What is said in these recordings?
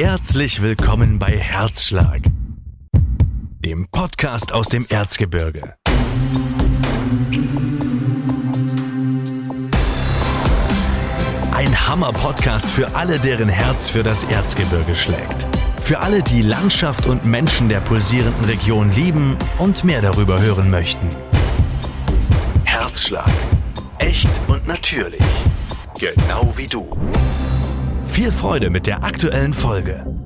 Herzlich willkommen bei Herzschlag, dem Podcast aus dem Erzgebirge. Ein Hammer-Podcast für alle, deren Herz für das Erzgebirge schlägt. Für alle, die Landschaft und Menschen der pulsierenden Region lieben und mehr darüber hören möchten. Herzschlag. Echt und natürlich. Genau wie du. Viel Freude mit der aktuellen Folge.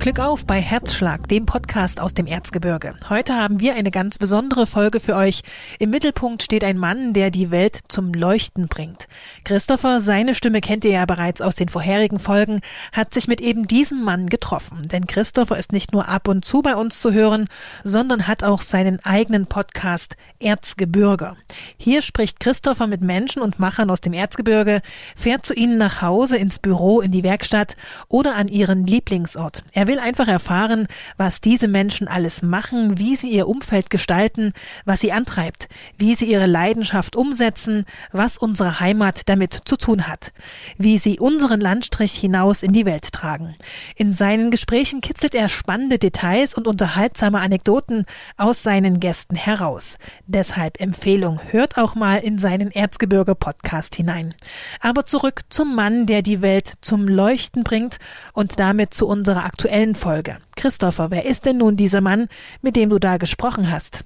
Glück auf bei Herzschlag, dem Podcast aus dem Erzgebirge. Heute haben wir eine ganz besondere Folge für euch. Im Mittelpunkt steht ein Mann, der die Welt zum Leuchten bringt. Christopher, seine Stimme kennt ihr ja bereits aus den vorherigen Folgen, hat sich mit eben diesem Mann getroffen. Denn Christopher ist nicht nur ab und zu bei uns zu hören, sondern hat auch seinen eigenen Podcast Erzgebirge. Hier spricht Christopher mit Menschen und Machern aus dem Erzgebirge, fährt zu ihnen nach Hause, ins Büro, in die Werkstatt oder an ihren Lieblingsort. Er will einfach erfahren, was diese Menschen alles machen, wie sie ihr Umfeld gestalten, was sie antreibt, wie sie ihre Leidenschaft umsetzen, was unsere Heimat damit zu tun hat, wie sie unseren Landstrich hinaus in die Welt tragen. In seinen Gesprächen kitzelt er spannende Details und unterhaltsame Anekdoten aus seinen Gästen heraus. Deshalb Empfehlung, hört auch mal in seinen Erzgebirge Podcast hinein. Aber zurück zum Mann, der die Welt zum Leuchten bringt und damit zu unserer aktuellen aktuellen Folge. Christopher, wer ist denn nun dieser Mann, mit dem du da gesprochen hast?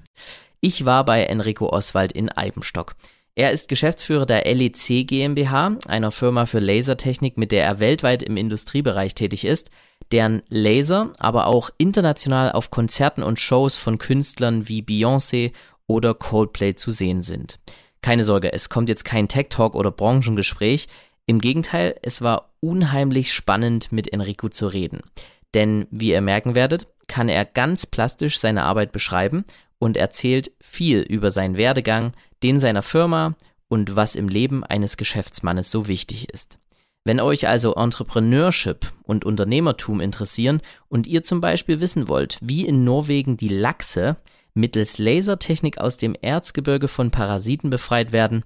Ich war bei Enrico Oswald in Eibenstock. Er ist Geschäftsführer der LEC GmbH, einer Firma für Lasertechnik, mit der er weltweit im Industriebereich tätig ist, deren Laser aber auch international auf Konzerten und Shows von Künstlern wie Beyoncé oder Coldplay zu sehen sind. Keine Sorge, es kommt jetzt kein Tech Talk oder Branchengespräch. Im Gegenteil, es war unheimlich spannend, mit Enrico zu reden. Denn wie ihr merken werdet, kann er ganz plastisch seine Arbeit beschreiben und erzählt viel über seinen Werdegang, den seiner Firma und was im Leben eines Geschäftsmannes so wichtig ist. Wenn euch also Entrepreneurship und Unternehmertum interessieren und ihr zum Beispiel wissen wollt, wie in Norwegen die Lachse mittels Lasertechnik aus dem Erzgebirge von Parasiten befreit werden,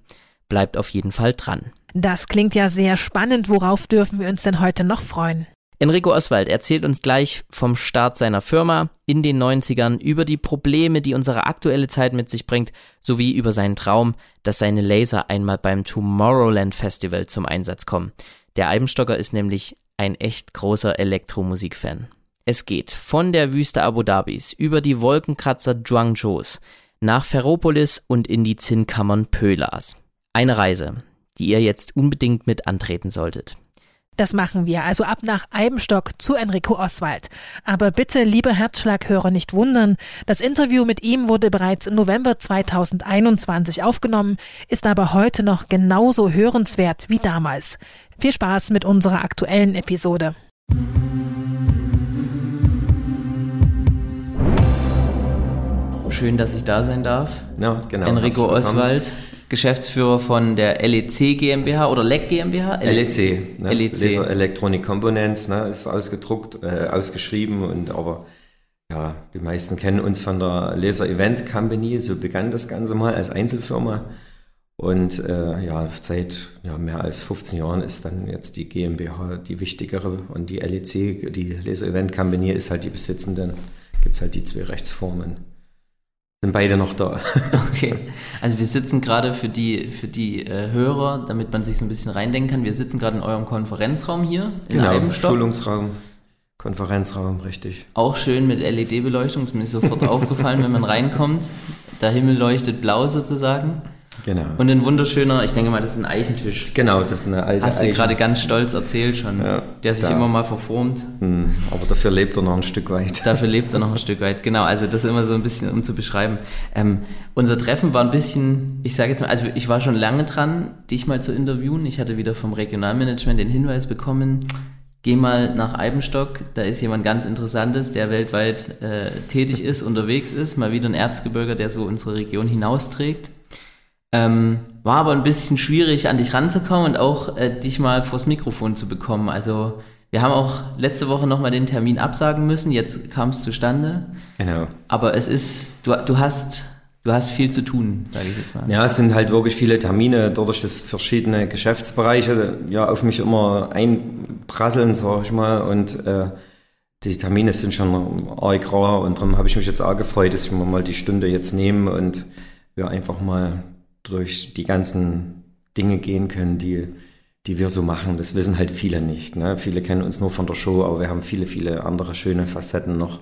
bleibt auf jeden Fall dran. Das klingt ja sehr spannend. Worauf dürfen wir uns denn heute noch freuen? Enrico Oswald erzählt uns gleich vom Start seiner Firma in den 90ern, über die Probleme, die unsere aktuelle Zeit mit sich bringt, sowie über seinen Traum, dass seine Laser einmal beim Tomorrowland Festival zum Einsatz kommen. Der Eibenstocker ist nämlich ein echt großer Elektromusikfan. Es geht von der Wüste Abu Dhabis über die Wolkenkratzer Zhuangzhous nach Ferropolis und in die Zinnkammern Pölas. Eine Reise, die ihr jetzt unbedingt mit antreten solltet. Das machen wir, also ab nach Eibenstock zu Enrico Oswald. Aber bitte, liebe Herzschlaghörer, nicht wundern. Das Interview mit ihm wurde bereits im November 2021 aufgenommen, ist aber heute noch genauso hörenswert wie damals. Viel Spaß mit unserer aktuellen Episode. Schön, dass ich da sein darf. Ja, genau. Enrico Oswald. Geschäftsführer von der LEC GmbH oder LEC GmbH? LEC, ne? LEC. Laser Electronic Components, ne? ist ausgedruckt, äh, ausgeschrieben und aber ja, die meisten kennen uns von der Laser Event Company, so begann das Ganze mal als Einzelfirma. Und äh, ja, seit ja, mehr als 15 Jahren ist dann jetzt die GmbH die wichtigere und die LEC, die Laser Event Company, ist halt die besitzende. Gibt es halt die zwei Rechtsformen sind beide noch da. Okay, also wir sitzen gerade für die, für die äh, Hörer, damit man sich so ein bisschen reindenken kann, wir sitzen gerade in eurem Konferenzraum hier in genau, Eibenstock. Schulungsraum, Konferenzraum, richtig. Auch schön mit LED-Beleuchtung, ist mir sofort aufgefallen, wenn man reinkommt. Der Himmel leuchtet blau sozusagen. Genau. Und ein wunderschöner, ich denke mal, das ist ein Eichentisch. Genau, das ist eine alte Hast du gerade ganz stolz erzählt schon, ja, der sich da. immer mal verformt. Hm, aber dafür lebt er noch ein Stück weit. Dafür lebt er noch ein Stück weit, genau. Also das ist immer so ein bisschen, um zu beschreiben. Ähm, unser Treffen war ein bisschen, ich sage jetzt mal, also ich war schon lange dran, dich mal zu interviewen. Ich hatte wieder vom Regionalmanagement den Hinweis bekommen, geh mal nach Eibenstock, da ist jemand ganz Interessantes, der weltweit äh, tätig ist, unterwegs ist, mal wieder ein Erzgebirger, der so unsere Region hinausträgt. Ähm, war aber ein bisschen schwierig, an dich ranzukommen und auch äh, dich mal vors Mikrofon zu bekommen. Also wir haben auch letzte Woche nochmal den Termin absagen müssen, jetzt kam es zustande. Genau. Aber es ist, du, du hast du hast viel zu tun, sage ich jetzt mal. Ja, es sind halt wirklich viele Termine, dadurch, dass verschiedene Geschäftsbereiche ja auf mich immer einprasseln, sage ich mal. Und äh, die Termine sind schon arg rar und darum habe ich mich jetzt auch gefreut, dass ich mir mal die Stunde jetzt nehme und wir einfach mal durch die ganzen Dinge gehen können, die, die wir so machen. Das wissen halt viele nicht. Ne? Viele kennen uns nur von der Show, aber wir haben viele, viele andere schöne Facetten noch.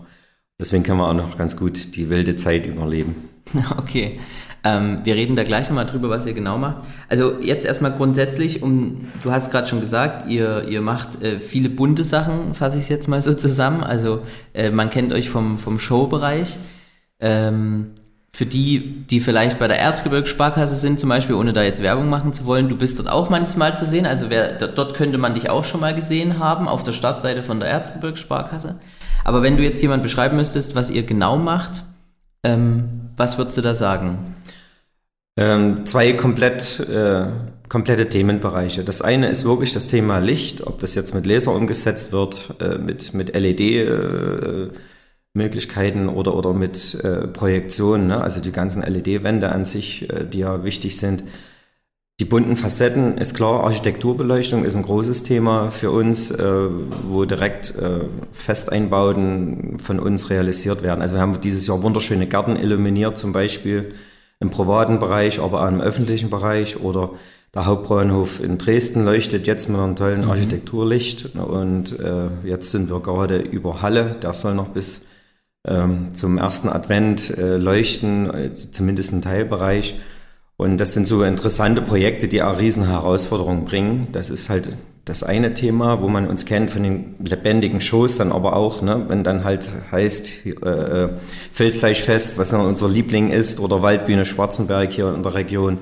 Deswegen können wir auch noch ganz gut die wilde Zeit überleben. Okay. Ähm, wir reden da gleich nochmal drüber, was ihr genau macht. Also jetzt erstmal grundsätzlich, um, du hast gerade schon gesagt, ihr, ihr macht äh, viele bunte Sachen, fasse ich es jetzt mal so zusammen. Also äh, man kennt euch vom, vom Showbereich. Ähm, für die, die vielleicht bei der Erzgebirgssparkasse sind, zum Beispiel, ohne da jetzt Werbung machen zu wollen, du bist dort auch manchmal zu sehen. Also wer, dort könnte man dich auch schon mal gesehen haben, auf der Startseite von der Erzgebirgssparkasse. Aber wenn du jetzt jemand beschreiben müsstest, was ihr genau macht, ähm, was würdest du da sagen? Ähm, zwei komplett, äh, komplette Themenbereiche. Das eine ist wirklich das Thema Licht, ob das jetzt mit Laser umgesetzt wird, äh, mit, mit LED. Äh, Möglichkeiten oder, oder mit äh, Projektionen, ne? also die ganzen LED-Wände an sich, äh, die ja wichtig sind. Die bunten Facetten ist klar, Architekturbeleuchtung ist ein großes Thema für uns, äh, wo direkt äh, Festeinbauten von uns realisiert werden. Also wir haben dieses Jahr wunderschöne Gärten illuminiert, zum Beispiel im privaten Bereich, aber auch im öffentlichen Bereich oder der Hauptbahnhof in Dresden leuchtet jetzt mit einem tollen mhm. Architekturlicht und äh, jetzt sind wir gerade über Halle, der soll noch bis zum ersten Advent äh, leuchten, äh, zumindest ein Teilbereich. Und das sind so interessante Projekte, die auch riesen Herausforderungen bringen. Das ist halt das eine Thema, wo man uns kennt von den lebendigen Shows, dann aber auch, ne, wenn dann halt heißt äh, äh Filzfleischfest, was ja unser Liebling ist, oder Waldbühne Schwarzenberg hier in der Region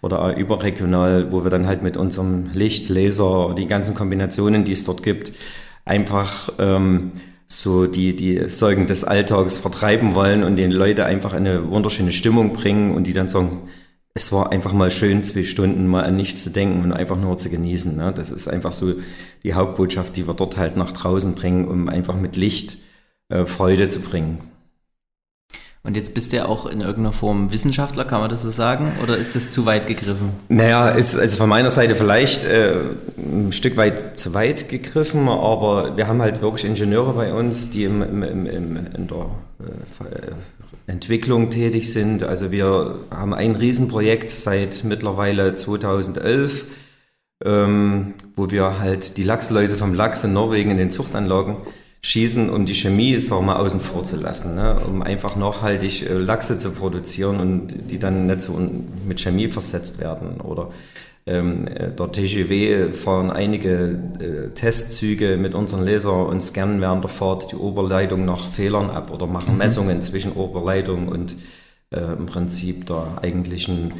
oder überregional, wo wir dann halt mit unserem Licht, Laser, die ganzen Kombinationen, die es dort gibt, einfach ähm, so die, die Sorgen des Alltags vertreiben wollen und den Leute einfach eine wunderschöne Stimmung bringen und die dann sagen, es war einfach mal schön, zwei Stunden mal an nichts zu denken und einfach nur zu genießen. Ne? Das ist einfach so die Hauptbotschaft, die wir dort halt nach draußen bringen, um einfach mit Licht äh, Freude zu bringen. Und jetzt bist du ja auch in irgendeiner Form Wissenschaftler, kann man das so sagen? Oder ist das zu weit gegriffen? Naja, ist also von meiner Seite vielleicht äh, ein Stück weit zu weit gegriffen, aber wir haben halt wirklich Ingenieure bei uns, die im, im, im, in der äh, Entwicklung tätig sind. Also wir haben ein Riesenprojekt seit mittlerweile 2011, ähm, wo wir halt die Lachsläuse vom Lachs in Norwegen in den Zuchtanlagen schießen, um die Chemie, wir mal, außen vor zu lassen, ne? um einfach nachhaltig äh, Lachse zu produzieren und die dann nicht so mit Chemie versetzt werden. Oder ähm, äh, der TGW fahren einige äh, Testzüge mit unseren Laser und scannen während der Fahrt die Oberleitung nach Fehlern ab oder machen mhm. Messungen zwischen Oberleitung und äh, im Prinzip der eigentlichen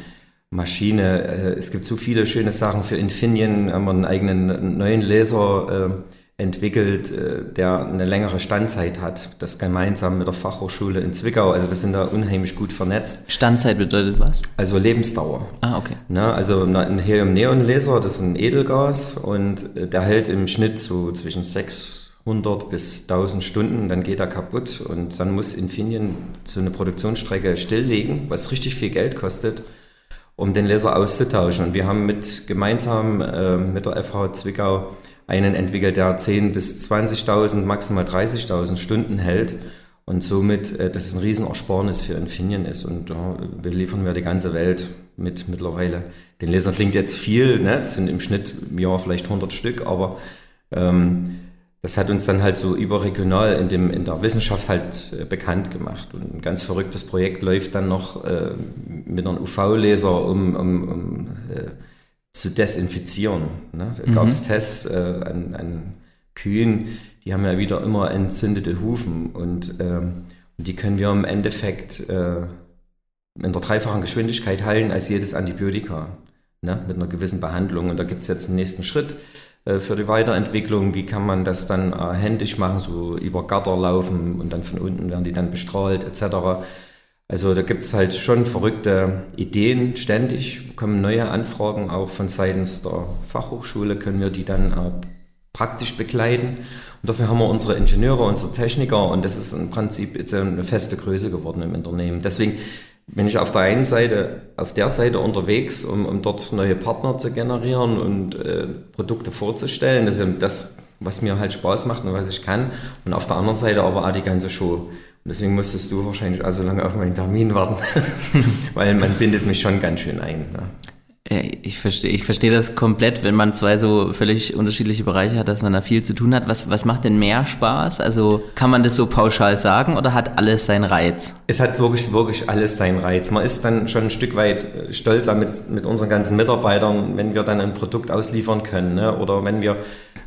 Maschine. Äh, es gibt so viele schöne Sachen für Infineon, haben wir einen eigenen neuen Laser äh, entwickelt, äh, der eine längere Standzeit hat. Das gemeinsam mit der Fachhochschule in Zwickau. Also wir sind da unheimlich gut vernetzt. Standzeit bedeutet was? Also Lebensdauer. Ah, okay. Na, also ein Helium-Neon-Laser, das ist ein Edelgas und äh, der hält im Schnitt so zwischen 600 bis 1000 Stunden, dann geht er kaputt und dann muss Infineon so eine Produktionsstrecke stilllegen, was richtig viel Geld kostet um den Laser auszutauschen. Und wir haben mit gemeinsam äh, mit der FH Zwickau einen entwickelt, der 10.000 bis 20.000, maximal 30.000 Stunden hält und somit äh, das ist ein Riesenersparnis für Infineon ist und ja, wir liefern wir die ganze Welt mit mittlerweile. Den Laser klingt jetzt viel, ne? das sind im Schnitt im Jahr vielleicht 100 Stück, aber ähm, das hat uns dann halt so überregional in, dem, in der Wissenschaft halt äh, bekannt gemacht. Und ein ganz verrücktes Projekt läuft dann noch äh, mit einem UV-Laser, um, um, um äh, zu desinfizieren. Ne? Da mhm. gab es Tests äh, an, an, Kühen, die haben ja wieder immer entzündete Hufen und, ähm, die können wir im Endeffekt äh, in der dreifachen Geschwindigkeit heilen als jedes Antibiotika ne? mit einer gewissen Behandlung. Und da gibt es jetzt einen nächsten Schritt äh, für die Weiterentwicklung. Wie kann man das dann äh, händisch machen, so über Gatter laufen und dann von unten werden die dann bestrahlt etc. Also da gibt es halt schon verrückte Ideen ständig, kommen neue Anfragen auch von seitens der Fachhochschule, können wir die dann äh, praktisch begleiten. Und dafür haben wir unsere Ingenieure, unsere Techniker und das ist im Prinzip jetzt eine feste Größe geworden im Unternehmen. Deswegen bin ich auf der einen Seite, auf der Seite unterwegs, um, um dort neue Partner zu generieren und äh, Produkte vorzustellen. Das ist das, was mir halt Spaß macht und was ich kann. Und auf der anderen Seite aber auch die ganze Show. Und deswegen musstest du wahrscheinlich auch so lange auf meinen Termin warten, weil man bindet mich schon ganz schön ein. Ne? Ich verstehe, ich verstehe das komplett, wenn man zwei so völlig unterschiedliche Bereiche hat, dass man da viel zu tun hat. Was, was macht denn mehr Spaß? Also kann man das so pauschal sagen oder hat alles seinen Reiz? Es hat wirklich, wirklich alles seinen Reiz. Man ist dann schon ein Stück weit stolzer mit, mit unseren ganzen Mitarbeitern, wenn wir dann ein Produkt ausliefern können ne? oder wenn wir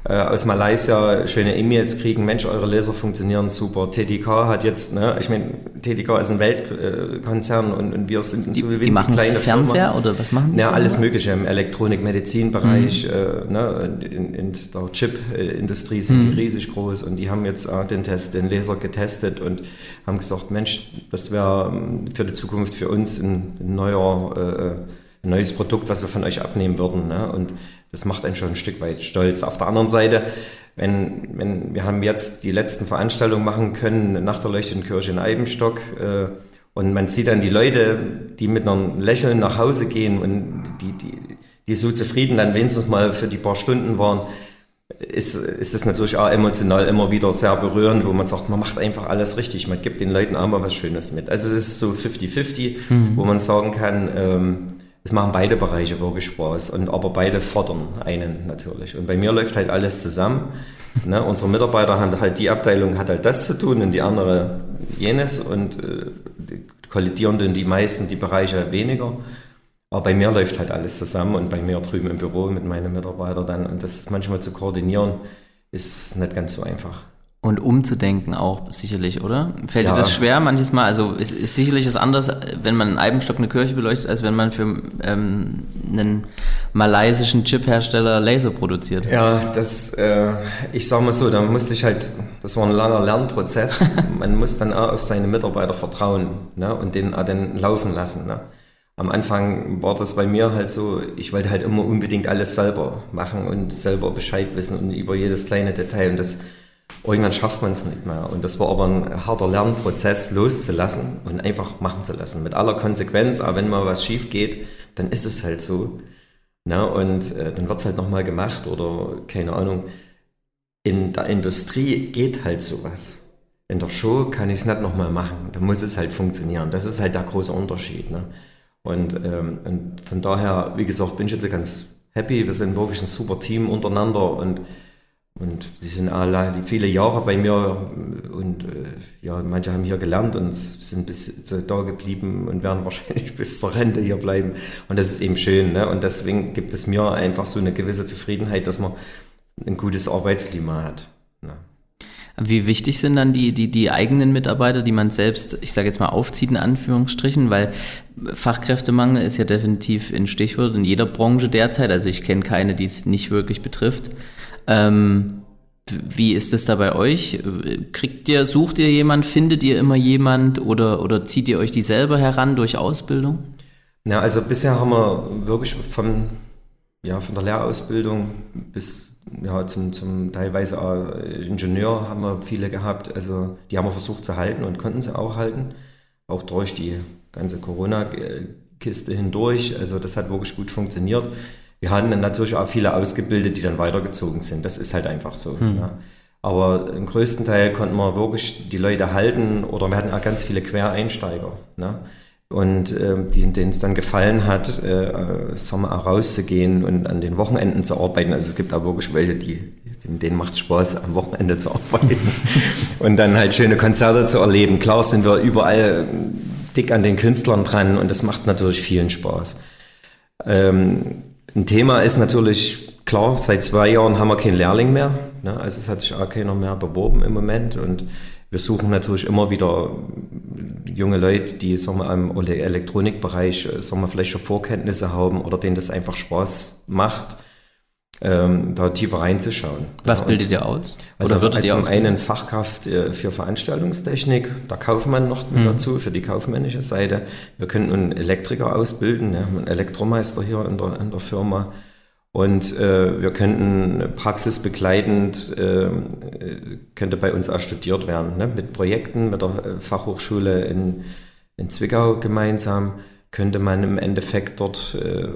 äh, aus Malaysia schöne E-Mails kriegen, Mensch, eure Laser funktionieren super. TDK hat jetzt, ne, ich meine, TDK ist ein Weltkonzern und, und wir sind so wie die machen kleine Fernseher Firma. oder was machen die? Ja, alles Mögliche im Elektronik-Medizin-Bereich, mhm. äh, ne, in, in der Chip-Industrie sind mhm. die riesig groß und die haben jetzt äh, den Test, den Laser getestet und haben gesagt, Mensch, das wäre ähm, für die Zukunft für uns ein, ein neuer, äh, ein neues Produkt, was wir von euch abnehmen würden. Ne? Und das macht einen schon ein Stück weit stolz. Auf der anderen Seite, wenn, wenn wir haben jetzt die letzten Veranstaltungen machen können nach der Leuchtenden Kirche in Eibenstock äh, und man sieht dann die Leute, die mit einem Lächeln nach Hause gehen und die, die, die so zufrieden dann wenigstens mal für die paar Stunden waren, ist, ist es natürlich auch emotional immer wieder sehr berührend, wo man sagt, man macht einfach alles richtig, man gibt den Leuten auch mal was Schönes mit. Also es ist so 50-50, mhm. wo man sagen kann, ähm, es machen beide Bereiche wirklich Spaß und aber beide fordern einen natürlich. Und bei mir läuft halt alles zusammen. ne? Unsere Mitarbeiter haben halt die Abteilung hat halt das zu tun und die andere jenes und äh, kollidieren dann die meisten die Bereiche weniger. Aber bei mir läuft halt alles zusammen und bei mir drüben im Büro mit meinen Mitarbeitern dann und das manchmal zu koordinieren ist nicht ganz so einfach. Und umzudenken auch sicherlich, oder? Fällt ja. dir das schwer manches Mal? Also ist, ist sicherlich es anders, wenn man in Eibenstock eine Kirche beleuchtet, als wenn man für ähm, einen malaysischen Chiphersteller Laser produziert. Ja, das, äh, ich sag mal so, da musste ich halt, das war ein langer Lernprozess. man muss dann auch auf seine Mitarbeiter vertrauen ne, und den auch dann laufen lassen. Ne. Am Anfang war das bei mir halt so, ich wollte halt immer unbedingt alles selber machen und selber Bescheid wissen und über jedes kleine Detail und das Irgendwann schafft man es nicht mehr. Und das war aber ein harter Lernprozess, loszulassen und einfach machen zu lassen. Mit aller Konsequenz, aber wenn mal was schief geht, dann ist es halt so. Na, und äh, dann wird es halt nochmal gemacht oder keine Ahnung. In der Industrie geht halt sowas. In der Show kann ich es nicht nochmal machen. Da muss es halt funktionieren. Das ist halt der große Unterschied. Ne? Und, ähm, und von daher, wie gesagt, bin ich jetzt ganz happy. Wir sind wirklich ein super Team untereinander und und sie sind alle viele Jahre bei mir und äh, ja, manche haben hier gelernt und sind bis da geblieben und werden wahrscheinlich bis zur Rente hier bleiben. Und das ist eben schön. Ne? Und deswegen gibt es mir einfach so eine gewisse Zufriedenheit, dass man ein gutes Arbeitsklima hat. Ne? Wie wichtig sind dann die, die, die eigenen Mitarbeiter, die man selbst, ich sage jetzt mal, aufzieht in Anführungsstrichen, weil Fachkräftemangel ist ja definitiv ein Stichwort in jeder Branche derzeit. Also ich kenne keine, die es nicht wirklich betrifft. Ähm, wie ist es da bei euch? Kriegt ihr, sucht ihr jemand, findet ihr immer jemand oder, oder zieht ihr euch die selber heran durch Ausbildung? Ja, also bisher haben wir wirklich von, ja, von der Lehrausbildung bis ja, zum, zum teilweise Ingenieur haben wir viele gehabt. Also die haben wir versucht zu halten und konnten sie auch halten. Auch durch die ganze Corona-Kiste hindurch. Also das hat wirklich gut funktioniert. Wir hatten dann natürlich auch viele ausgebildet, die dann weitergezogen sind. Das ist halt einfach so. Hm. Ja. Aber im größten Teil konnten wir wirklich die Leute halten oder wir hatten auch ganz viele Quereinsteiger. Ne? Und äh, denen es dann gefallen hat, äh, Sommer rauszugehen und an den Wochenenden zu arbeiten. Also es gibt auch wirklich welche, die, denen macht es Spaß, am Wochenende zu arbeiten und dann halt schöne Konzerte zu erleben. Klar sind wir überall dick an den Künstlern dran und das macht natürlich vielen Spaß. Ähm, ein Thema ist natürlich, klar, seit zwei Jahren haben wir keinen Lehrling mehr. Ne? Also es hat sich auch keiner mehr beworben im Moment. Und wir suchen natürlich immer wieder junge Leute, die sagen wir, im Elektronikbereich sagen wir, vielleicht schon Vorkenntnisse haben oder denen das einfach Spaß macht ähm, da tiefer reinzuschauen. Was ja, bildet ihr aus? Also würdet ihr zum einen Fachkraft äh, für Veranstaltungstechnik, der Kaufmann noch mit mhm. dazu, für die kaufmännische Seite. Wir könnten einen Elektriker ausbilden, ja, einen Elektromeister hier in der, in der Firma. Und äh, wir könnten praxisbegleitend, äh, könnte bei uns auch studiert werden, ne? mit Projekten, mit der äh, Fachhochschule in, in Zwickau gemeinsam könnte man im Endeffekt dort äh,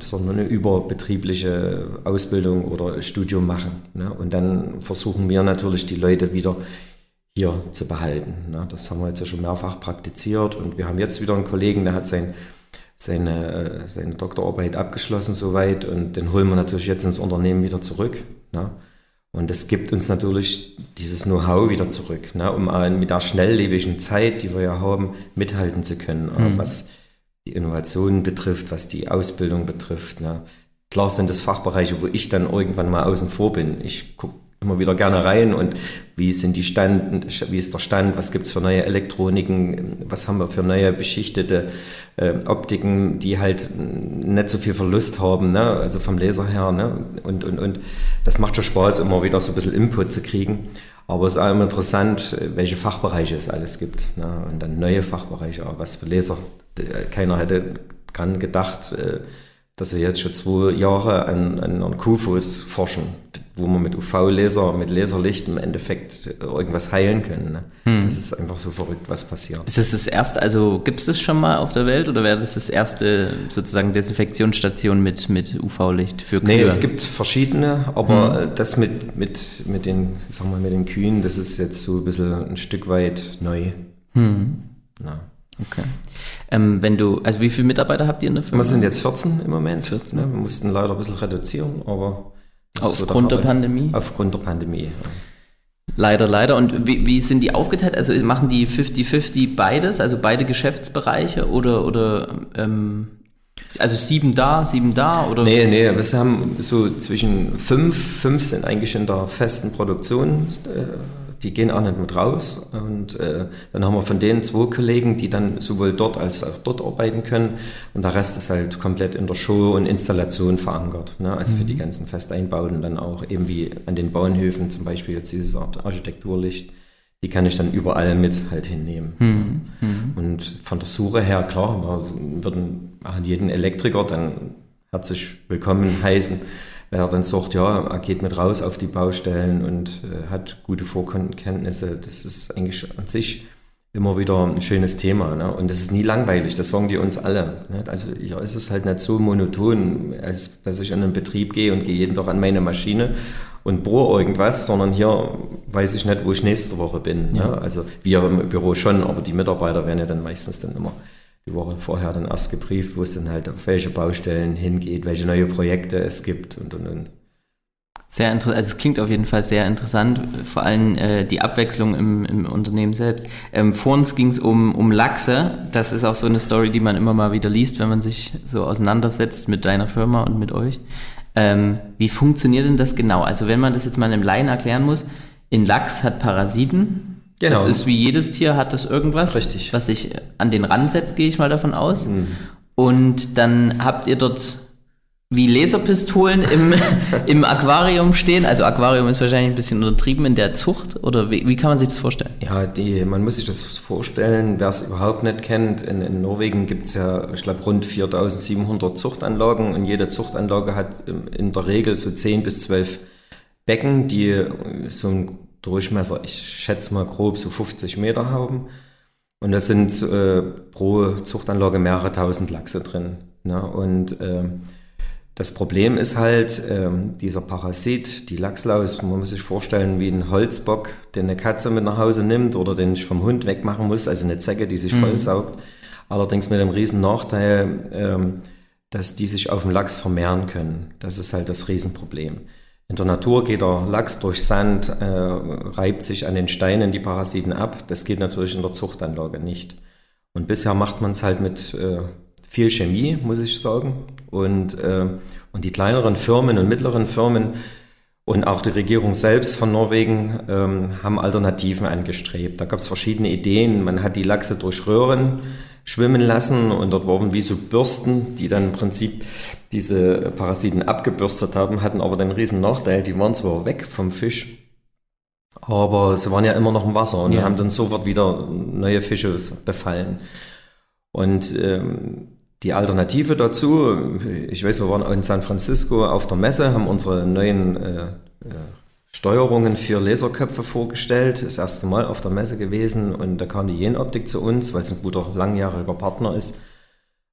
so eine überbetriebliche Ausbildung oder Studium machen. Ne? Und dann versuchen wir natürlich die Leute wieder hier zu behalten. Ne? Das haben wir jetzt ja schon mehrfach praktiziert und wir haben jetzt wieder einen Kollegen, der hat sein, seine, äh, seine Doktorarbeit abgeschlossen soweit und den holen wir natürlich jetzt ins Unternehmen wieder zurück. Ne? Und das gibt uns natürlich dieses Know-how wieder zurück, ne? um mit der schnelllebigen Zeit, die wir ja haben, mithalten zu können. Mhm. Was die Innovation betrifft, was die Ausbildung betrifft. Ne? Klar sind das Fachbereiche, wo ich dann irgendwann mal außen vor bin. Ich gucke immer wieder gerne rein und wie sind die Stand, wie ist der Stand, was gibt's für neue Elektroniken, was haben wir für neue beschichtete äh, Optiken, die halt nicht so viel Verlust haben, ne? also vom Laser her. Ne? Und, und, und das macht schon Spaß, immer wieder so ein bisschen Input zu kriegen. Aber es ist auch immer interessant, welche Fachbereiche es alles gibt. Ne? Und dann neue Fachbereiche, was für Laser. Keiner hätte dran gedacht, äh, dass wir jetzt schon zwei Jahre an, an, an Kufos forschen, wo man mit UV-Laser, mit Laserlicht im Endeffekt irgendwas heilen können. Ne? Hm. Das ist einfach so verrückt, was passiert. Ist das das erste, also gibt es das schon mal auf der Welt oder wäre das das erste sozusagen Desinfektionsstation mit, mit UV-Licht für Kühe? Nee, es gibt verschiedene, aber hm. das mit, mit, mit, den, sagen wir, mit den Kühen, das ist jetzt so ein bisschen ein Stück weit neu. Hm. Na. Okay. Ähm, wenn du, also wie viele Mitarbeiter habt ihr in der Firma? Wir sind jetzt 14 im Moment. 14. Ne? Wir mussten leider ein bisschen reduzieren, aber. Aufgrund der, der Pandemie? Aufgrund der Pandemie. Ja. Leider, leider. Und wie, wie sind die aufgeteilt? Also machen die 50-50 beides, also beide Geschäftsbereiche oder, oder ähm, also sieben da, sieben da? Oder? Nee, nee, wir haben so zwischen fünf, fünf sind eigentlich in der festen Produktion äh, die gehen auch nicht mit raus. Und äh, dann haben wir von denen zwei Kollegen, die dann sowohl dort als auch dort arbeiten können. Und der Rest ist halt komplett in der Show und Installation verankert. Ne? Also mhm. für die mhm. ganzen Festeinbauten dann auch eben wie an den Bauernhöfen zum Beispiel jetzt dieses Art Architekturlicht. Die kann ich dann überall mit halt hinnehmen. Mhm. Mhm. Und von der Suche her, klar, wir würden jeden Elektriker dann herzlich willkommen heißen wenn er dann sagt, ja, er geht mit raus auf die Baustellen und äh, hat gute Vorkenntnisse, das ist eigentlich an sich immer wieder ein schönes Thema. Ne? Und das ist nie langweilig, das sagen die uns alle. Ne? Also ja, ist es halt nicht so monoton, als dass ich an einen Betrieb gehe und gehe jeden Tag an meine Maschine und bohre irgendwas, sondern hier weiß ich nicht, wo ich nächste Woche bin. Ja. Ne? Also wir im Büro schon, aber die Mitarbeiter werden ja dann meistens dann immer die Woche vorher dann erst gebrieft, wo es dann halt auf welche Baustellen hingeht, welche neue Projekte es gibt und und und. Sehr interessant, also es klingt auf jeden Fall sehr interessant, vor allem äh, die Abwechslung im, im Unternehmen selbst. Ähm, vor uns ging es um, um Lachse, das ist auch so eine Story, die man immer mal wieder liest, wenn man sich so auseinandersetzt mit deiner Firma und mit euch. Ähm, wie funktioniert denn das genau? Also wenn man das jetzt mal einem Laien erklären muss, in Lachs hat Parasiten, Genau. Das ist wie jedes Tier, hat das irgendwas, Richtig. was sich an den Rand setzt, gehe ich mal davon aus. Mhm. Und dann habt ihr dort wie Laserpistolen im, im Aquarium stehen. Also Aquarium ist wahrscheinlich ein bisschen untertrieben in der Zucht. Oder wie, wie kann man sich das vorstellen? Ja, die, man muss sich das vorstellen, wer es überhaupt nicht kennt. In, in Norwegen gibt es ja, ich glaube, rund 4700 Zuchtanlagen und jede Zuchtanlage hat in der Regel so 10 bis 12 Becken, die so ein Durchmesser, ich schätze mal grob so 50 Meter haben. Und da sind äh, pro Zuchtanlage mehrere tausend Lachse drin. Ne? Und äh, das Problem ist halt, äh, dieser Parasit, die Lachslaus, man muss sich vorstellen wie ein Holzbock, den eine Katze mit nach Hause nimmt oder den ich vom Hund wegmachen muss, also eine Zecke, die sich mhm. vollsaugt. Allerdings mit dem riesen Nachteil, ähm, dass die sich auf dem Lachs vermehren können. Das ist halt das Riesenproblem. In der Natur geht der Lachs durch Sand, äh, reibt sich an den Steinen die Parasiten ab. Das geht natürlich in der Zuchtanlage nicht. Und bisher macht man es halt mit äh, viel Chemie, muss ich sagen. Und, äh, und die kleineren Firmen und mittleren Firmen und auch die Regierung selbst von Norwegen ähm, haben Alternativen angestrebt. Da gab es verschiedene Ideen. Man hat die Lachse durch Röhren schwimmen lassen und dort wurden wie so Bürsten, die dann im Prinzip diese Parasiten abgebürstet haben, hatten aber den riesen Nachteil, die waren zwar weg vom Fisch, aber sie waren ja immer noch im Wasser und ja. haben dann sofort wieder neue Fische befallen. Und ähm, die Alternative dazu, ich weiß, wir waren in San Francisco auf der Messe, haben unsere neuen äh, äh Steuerungen für Laserköpfe vorgestellt. Das erste Mal auf der Messe gewesen und da kam die Jenoptik zu uns, weil es ein guter langjähriger Partner ist.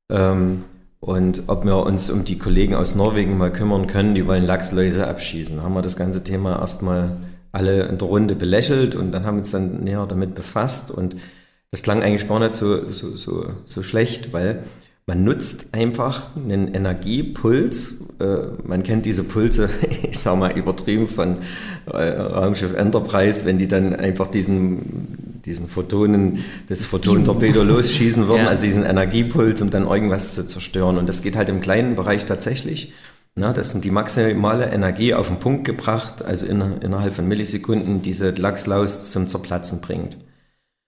Ähm, und ob wir uns um die Kollegen aus Norwegen mal kümmern können, die wollen Lachsläuse abschießen. Haben wir das ganze Thema erstmal alle in der Runde belächelt und dann haben wir uns dann näher damit befasst und das klang eigentlich gar nicht so, so, so, so schlecht, weil man nutzt einfach einen Energiepuls. Äh, man kennt diese Pulse, ich sage mal übertrieben von äh, Raumschiff Enterprise, wenn die dann einfach diesen, diesen Photonen, das Photonentorpedo losschießen würden, ja. also diesen Energiepuls, um dann irgendwas zu zerstören. Und das geht halt im kleinen Bereich tatsächlich. Na, das sind die maximale Energie auf den Punkt gebracht, also in, innerhalb von Millisekunden diese Lachslaus zum Zerplatzen bringt.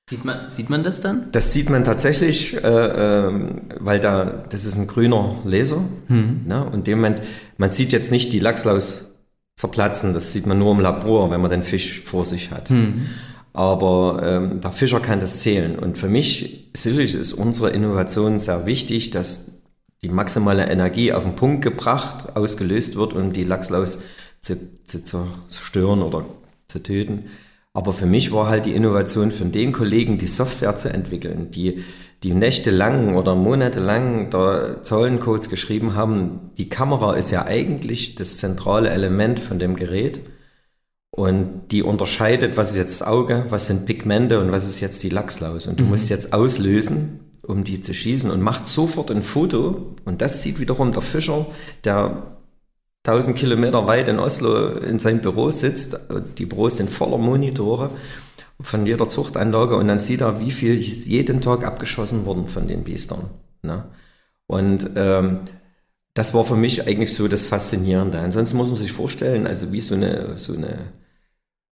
Sieht man, sieht man das dann? Das sieht man tatsächlich, äh, äh, weil da, das ist ein grüner Laser. Mhm. Ne? Und dem Moment, man sieht jetzt nicht die Lachslaus zerplatzen, das sieht man nur im Labor, wenn man den Fisch vor sich hat. Mhm. Aber ähm, der Fischer kann das zählen. Und für mich, sicherlich ist unsere Innovation sehr wichtig, dass die maximale Energie auf den Punkt gebracht, ausgelöst wird, um die Lachslaus zu, zu zerstören oder zu töten. Aber für mich war halt die Innovation von den Kollegen, die Software zu entwickeln, die, die nächtelang oder monatelang da Zahlencodes geschrieben haben. Die Kamera ist ja eigentlich das zentrale Element von dem Gerät. Und die unterscheidet, was ist jetzt das Auge, was sind Pigmente und was ist jetzt die Lachslaus. Und du mhm. musst jetzt auslösen, um die zu schießen und macht sofort ein Foto. Und das sieht wiederum der Fischer, der 1000 Kilometer weit in Oslo in seinem Büro sitzt. Die Büros sind voller Monitore von jeder Zuchtanlage und dann sieht er, wie viel jeden Tag abgeschossen wurden von den Biestern. Ne? Und ähm, das war für mich eigentlich so das Faszinierende. Ansonsten muss man sich vorstellen, also wie so eine, so eine,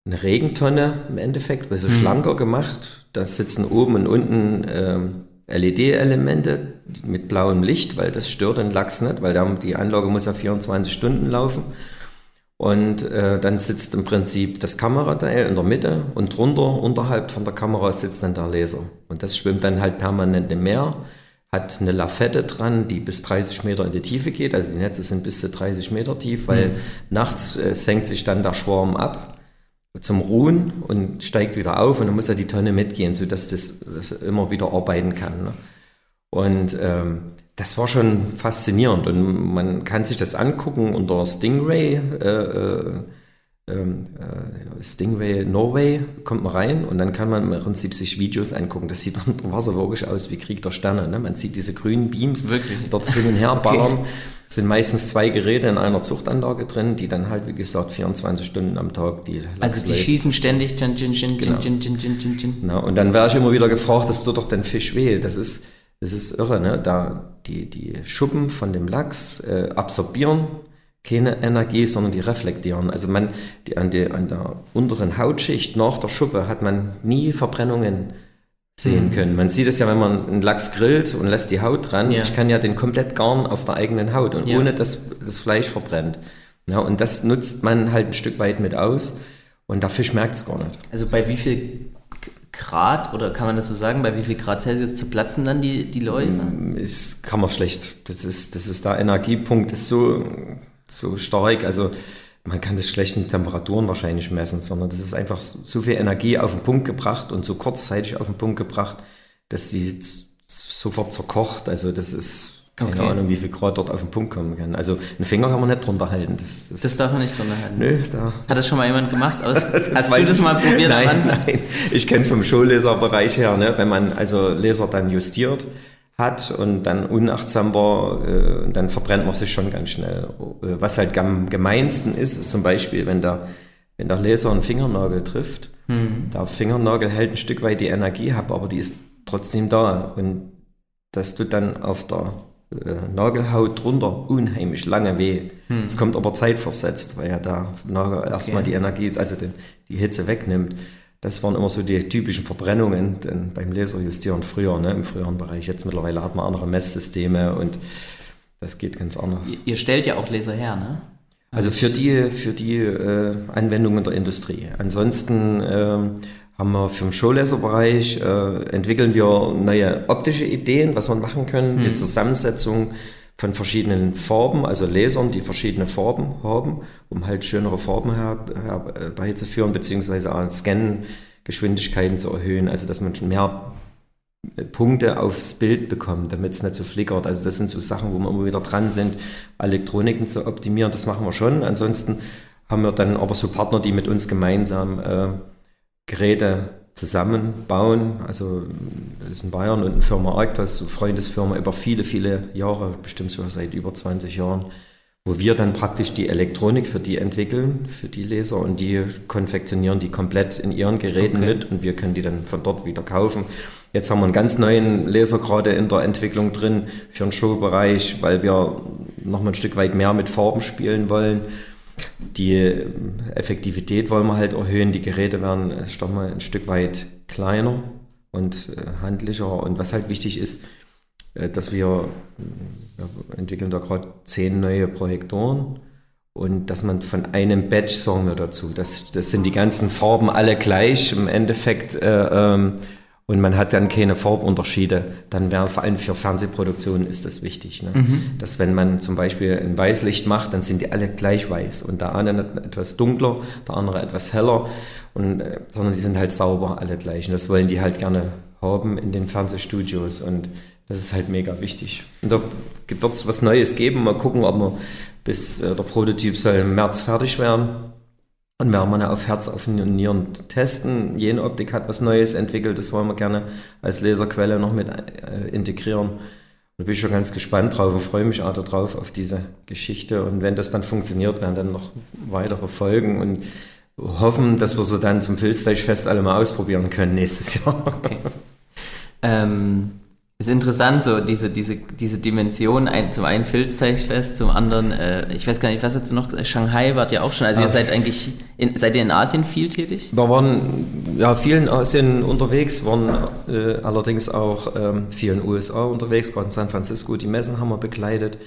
eine Regentonne im Endeffekt, weil so mhm. schlanker gemacht. Da sitzen oben und unten ähm, LED-Elemente mit blauem Licht, weil das stört den Lachs nicht, weil die Anlage muss ja 24 Stunden laufen. Und äh, dann sitzt im Prinzip das Kamerateil in der Mitte und drunter, unterhalb von der Kamera, sitzt dann der Laser. Und das schwimmt dann halt permanent im Meer, hat eine Lafette dran, die bis 30 Meter in die Tiefe geht. Also die Netze sind bis zu 30 Meter tief, weil mhm. nachts äh, senkt sich dann der Schwarm ab zum Ruhen und steigt wieder auf und dann muss ja die Tonne mitgehen, sodass das, das immer wieder arbeiten kann. Ne? Und ähm, das war schon faszinierend und man kann sich das angucken unter Stingray, äh, äh, ähm, äh, Stingray Norway, kommt man rein und dann kann man im Prinzip sich Videos angucken. Das sieht unter Wasser wirklich aus wie Krieg der Sterne. Ne? Man sieht diese grünen Beams wirklich? dort hin und her ballern. Okay sind meistens zwei Geräte in einer Zuchtanlage drin, die dann halt, wie gesagt, 24 Stunden am Tag die Lachs Also die schießen ständig. Gin, gin, gin, genau. gin, gin, gin, gin, gin. Na, und dann werde ich immer wieder gefragt, das tut doch den Fisch weh. Das ist, das ist irre, ne? Da die, die Schuppen von dem Lachs äh, absorbieren keine Energie, sondern die reflektieren. Also man, die, an, die, an der unteren Hautschicht nach der Schuppe hat man nie Verbrennungen sehen mhm. können. Man sieht es ja, wenn man einen Lachs grillt und lässt die Haut dran. Ja. Ich kann ja den komplett garn auf der eigenen Haut und ja. ohne dass das Fleisch verbrennt. Ja, und das nutzt man halt ein Stück weit mit aus und der Fisch merkt es gar nicht. Also bei wie viel Grad oder kann man das so sagen, bei wie viel Grad Celsius zerplatzen dann die, die Läuse? Das mm, kann man schlecht. Das ist, das ist der Energiepunkt, ist so, so stark. Also man kann das schlecht in Temperaturen wahrscheinlich messen, sondern das ist einfach so viel Energie auf den Punkt gebracht und so kurzzeitig auf den Punkt gebracht, dass sie sofort zerkocht. Also das ist keine okay. Ahnung, wie viel Grad dort auf den Punkt kommen kann. Also einen Finger kann man nicht drunter halten. Das, das, das darf man nicht drunter halten. Nö, da. Hat das schon mal jemand gemacht? Aus, hast du das mal probiert? Nein, nein. Ich kenne es vom Showlaserbereich her, ne? wenn man also Laser dann justiert hat und dann unachtsam war, äh, dann verbrennt man sich schon ganz schnell. Äh, was halt am gemeinsten ist, ist zum Beispiel, wenn der, wenn der Laser einen Fingernagel trifft. Mhm. Der Fingernagel hält ein Stück weit die Energie ab, aber die ist trotzdem da. Und dass du dann auf der äh, Nagelhaut drunter unheimlich lange weh. Mhm. Es kommt aber zeitversetzt, weil ja der Nagel okay. erstmal die Energie, also den, die Hitze wegnimmt. Das waren immer so die typischen Verbrennungen denn beim Laserjustieren früher, ne, im früheren Bereich. Jetzt mittlerweile hat man andere Messsysteme und das geht ganz anders. Ihr stellt ja auch Laser her, ne? Also für die, für die äh, Anwendungen der Industrie. Ansonsten äh, haben wir für den Showlaser-Bereich, äh, entwickeln wir neue optische Ideen, was wir machen können, hm. die Zusammensetzung von verschiedenen Farben, also Lasern, die verschiedene Farben haben, um halt schönere Farben herbeizuführen, beziehungsweise auch Scan-Geschwindigkeiten zu erhöhen, also dass man mehr Punkte aufs Bild bekommen, damit es nicht so flickert. Also das sind so Sachen, wo wir immer wieder dran sind, Elektroniken zu optimieren. Das machen wir schon. Ansonsten haben wir dann aber so Partner, die mit uns gemeinsam äh, Geräte zusammenbauen. Also das ist in Bayern und eine Firma Arctas, so Freundesfirma über viele, viele Jahre, bestimmt schon seit über 20 Jahren, wo wir dann praktisch die Elektronik für die entwickeln, für die Leser und die konfektionieren die komplett in ihren Geräten okay. mit und wir können die dann von dort wieder kaufen. Jetzt haben wir einen ganz neuen Laser gerade in der Entwicklung drin für den Showbereich, weil wir noch mal ein Stück weit mehr mit Farben spielen wollen. Die Effektivität wollen wir halt erhöhen. Die Geräte werden ich mal, ein Stück weit kleiner und äh, handlicher. Und was halt wichtig ist, äh, dass wir, wir entwickeln da gerade zehn neue Projektoren und dass man von einem Batch sagen wir dazu. Das, das sind die ganzen Farben alle gleich. Im Endeffekt äh, ähm, und man hat dann keine Farbunterschiede, dann wäre vor allem für Fernsehproduktionen ist das wichtig. Ne? Mhm. Dass wenn man zum Beispiel ein Weißlicht macht, dann sind die alle gleich weiß und der eine etwas dunkler, der andere etwas heller, und, äh, sondern die sind halt sauber alle gleich. Und das wollen die halt gerne haben in den Fernsehstudios und das ist halt mega wichtig. Und da wird es was Neues geben. Mal gucken, ob wir bis äh, der Prototyp soll im März fertig werden und werden wir auf Herz, auf Nieren testen. Jene Optik hat was Neues entwickelt, das wollen wir gerne als Laserquelle noch mit äh, integrieren. Da bin ich schon ganz gespannt drauf und freue mich auch darauf, auf diese Geschichte. Und wenn das dann funktioniert, werden dann noch weitere Folgen und hoffen, dass wir sie dann zum Filzteichfest alle mal ausprobieren können nächstes Jahr. Okay. Ähm, ist interessant, so diese, diese, diese Dimension, ein, zum einen Filzteichfest, zum anderen, äh, ich weiß gar nicht, was jetzt noch, Shanghai wart ihr auch schon, also Ach. ihr seid eigentlich, in, seid ihr in Asien viel tätig? Wir waren ja viel in Asien unterwegs, waren äh, allerdings auch ähm, viel in den USA unterwegs, gerade in San Francisco, die Messen haben wir begleitet.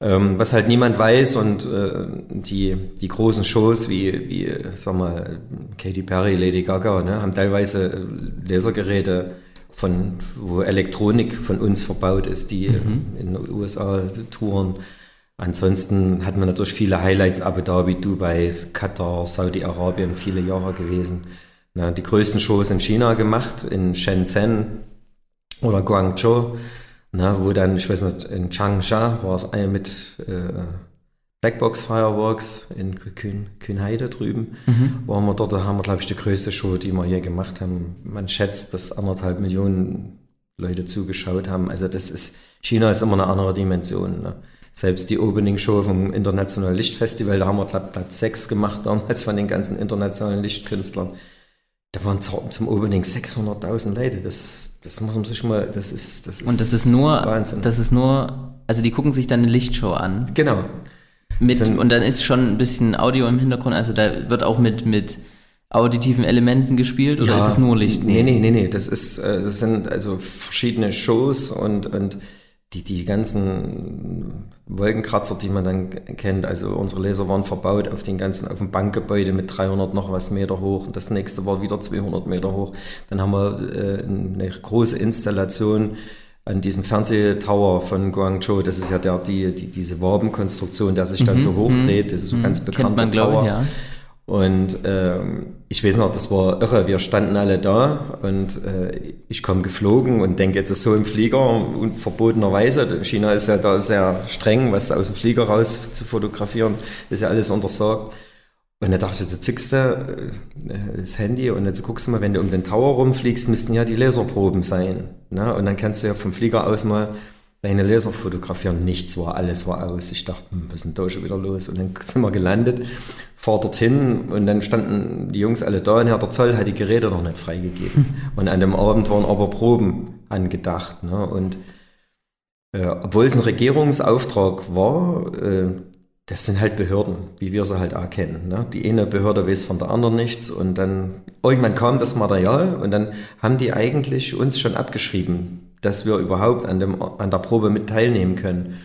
Ähm, was halt niemand weiß und äh, die, die großen Shows wie, wie, sag mal, Katy Perry, Lady Gaga, ne, haben teilweise äh, Lasergeräte von, wo Elektronik von uns verbaut ist, die mhm. in den USA touren. Ansonsten hat man natürlich viele Highlights, Abu Dhabi, Dubai, Katar, Saudi-Arabien, viele Jahre gewesen. Na, die größten Shows in China gemacht, in Shenzhen oder Guangzhou, na, wo dann, ich weiß nicht, in Changsha war es eine mit äh, Blackbox Fireworks in Kühn, Kühnheide drüben. Mhm. Waren wir dort, da haben wir, glaube ich, die größte Show, die wir je gemacht haben. Man schätzt, dass anderthalb Millionen Leute zugeschaut haben. Also das ist, China ist immer eine andere Dimension. Ne? Selbst die Opening-Show vom Internationalen Lichtfestival, da haben wir, glaube Platz 6 gemacht damals von den ganzen internationalen Lichtkünstlern. Da waren zum Opening 600.000 Leute. Das, das muss man sich mal, das ist, das ist Und das ist nur, Wahnsinn. das ist nur, also die gucken sich dann eine Lichtshow an. Genau. Mit, und dann ist schon ein bisschen Audio im Hintergrund, also da wird auch mit, mit auditiven Elementen gespielt oder ja, ist es nur Licht? Nee, nee, nee, nee. Das ist, äh, das sind also verschiedene Shows und, und die, die ganzen Wolkenkratzer, die man dann kennt, also unsere Laser waren verbaut auf den ganzen, auf dem Bankgebäude mit 300 noch was Meter hoch und das nächste war wieder 200 Meter hoch. Dann haben wir äh, eine große Installation an diesem Fernsehtower von Guangzhou, das ist ja der, die, die, diese Wabenkonstruktion, der sich dann mhm, so hochdreht, das ist so mhm, ganz bekannter Tower. Ich, ja. Und ähm, ich weiß noch, das war irre. Wir standen alle da und äh, ich komme geflogen und denke, jetzt ist so im Flieger und verbotenerweise. China ist ja da sehr streng, was aus dem Flieger raus zu fotografieren, ist ja alles untersagt. Und da dachte ich, du zückst du äh, das Handy und jetzt guckst du mal, wenn du um den Tower rumfliegst, müssten ja die Laserproben sein. Ne? Und dann kannst du ja vom Flieger aus mal deine Laser fotografieren. Nichts war, alles war aus. Ich dachte, hm, was ist denn da schon wieder los? Und dann sind wir gelandet, fahr dorthin und dann standen die Jungs alle da und Herr der Zoll hat die Geräte noch nicht freigegeben. Und an dem Abend waren aber Proben angedacht. Ne? Und äh, obwohl es ein Regierungsauftrag war, äh, das sind halt Behörden, wie wir sie halt auch kennen. Ne? Die eine Behörde weiß von der anderen nichts und dann irgendwann kam das Material und dann haben die eigentlich uns schon abgeschrieben, dass wir überhaupt an, dem, an der Probe mit teilnehmen können.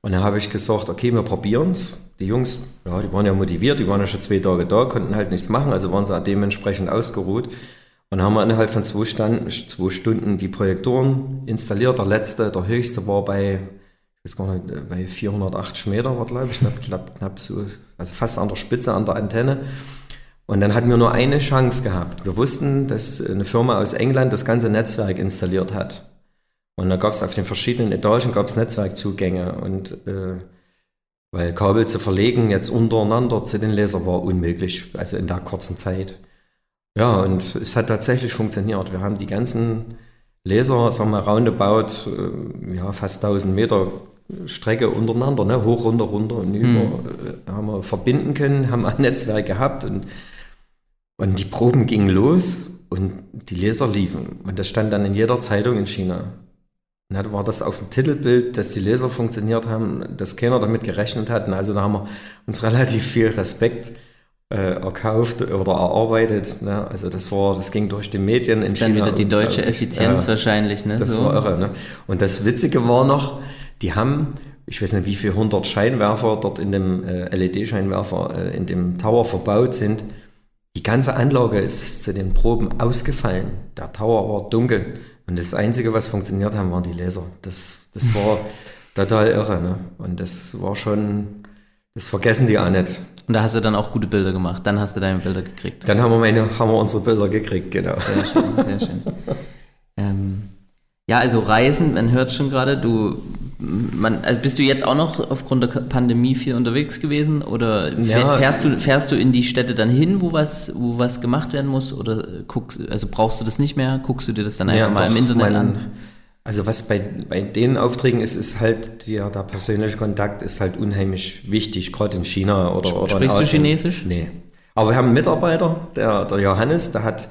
Und dann habe ich gesagt, okay, wir probieren es. Die Jungs, ja, die waren ja motiviert, die waren ja schon zwei Tage da, konnten halt nichts machen, also waren sie dementsprechend ausgeruht. Und haben wir innerhalb von zwei Stunden, zwei Stunden die Projektoren installiert. Der letzte, der höchste war bei weiß gar nicht, bei 480 Meter war, glaube ich, knapp, knapp, knapp so, also fast an der Spitze an der Antenne. Und dann hatten wir nur eine Chance gehabt. Wir wussten, dass eine Firma aus England das ganze Netzwerk installiert hat. Und da gab es auf den verschiedenen Etagen gab's Netzwerkzugänge. Und äh, weil Kabel zu verlegen jetzt untereinander zu den Lasern war unmöglich, also in der kurzen Zeit. Ja, und es hat tatsächlich funktioniert. Wir haben die ganzen Laser, sagen wir roundabout, äh, ja, fast 1000 Meter Strecke untereinander, ne, hoch, runter, runter und über, mhm. äh, haben wir verbinden können, haben ein Netzwerk gehabt und und die Proben gingen los und die Laser liefen. Und das stand dann in jeder Zeitung in China. Und dann war das auf dem Titelbild, dass die Laser funktioniert haben, dass keiner damit gerechnet hat. Und also da haben wir uns relativ viel Respekt äh, erkauft oder erarbeitet. Ne? Also das war, das ging durch die Medien in das ist China. Dann wieder die deutsche und, Effizienz äh, wahrscheinlich, ne? Das so. war irre. Ne? Und das Witzige war noch, die haben, ich weiß nicht, wie viele hundert Scheinwerfer dort in dem äh, LED-Scheinwerfer äh, in dem Tower verbaut sind. Die ganze Anlage ist zu den Proben ausgefallen. Der Tower war dunkel. Und das Einzige, was funktioniert haben, waren die Laser. Das, das war total irre. Ne? Und das war schon, das vergessen die auch nicht. Und da hast du dann auch gute Bilder gemacht. Dann hast du deine Bilder gekriegt. Dann haben wir, meine, haben wir unsere Bilder gekriegt, genau. Sehr schön, sehr schön. ähm, ja, also Reisen, man hört schon gerade, du man, also bist du jetzt auch noch aufgrund der Pandemie viel unterwegs gewesen oder ja. fährst du fährst du in die Städte dann hin, wo was wo was gemacht werden muss oder guckst also brauchst du das nicht mehr, guckst du dir das dann einfach ja, mal doch, im Internet mein, an? Also was bei, bei den Aufträgen ist, ist halt der, der persönliche Kontakt ist halt unheimlich wichtig, gerade in China oder, Sp oder Sprichst du Chinesisch? Nee. Aber wir haben einen Mitarbeiter, der, der Johannes, der hat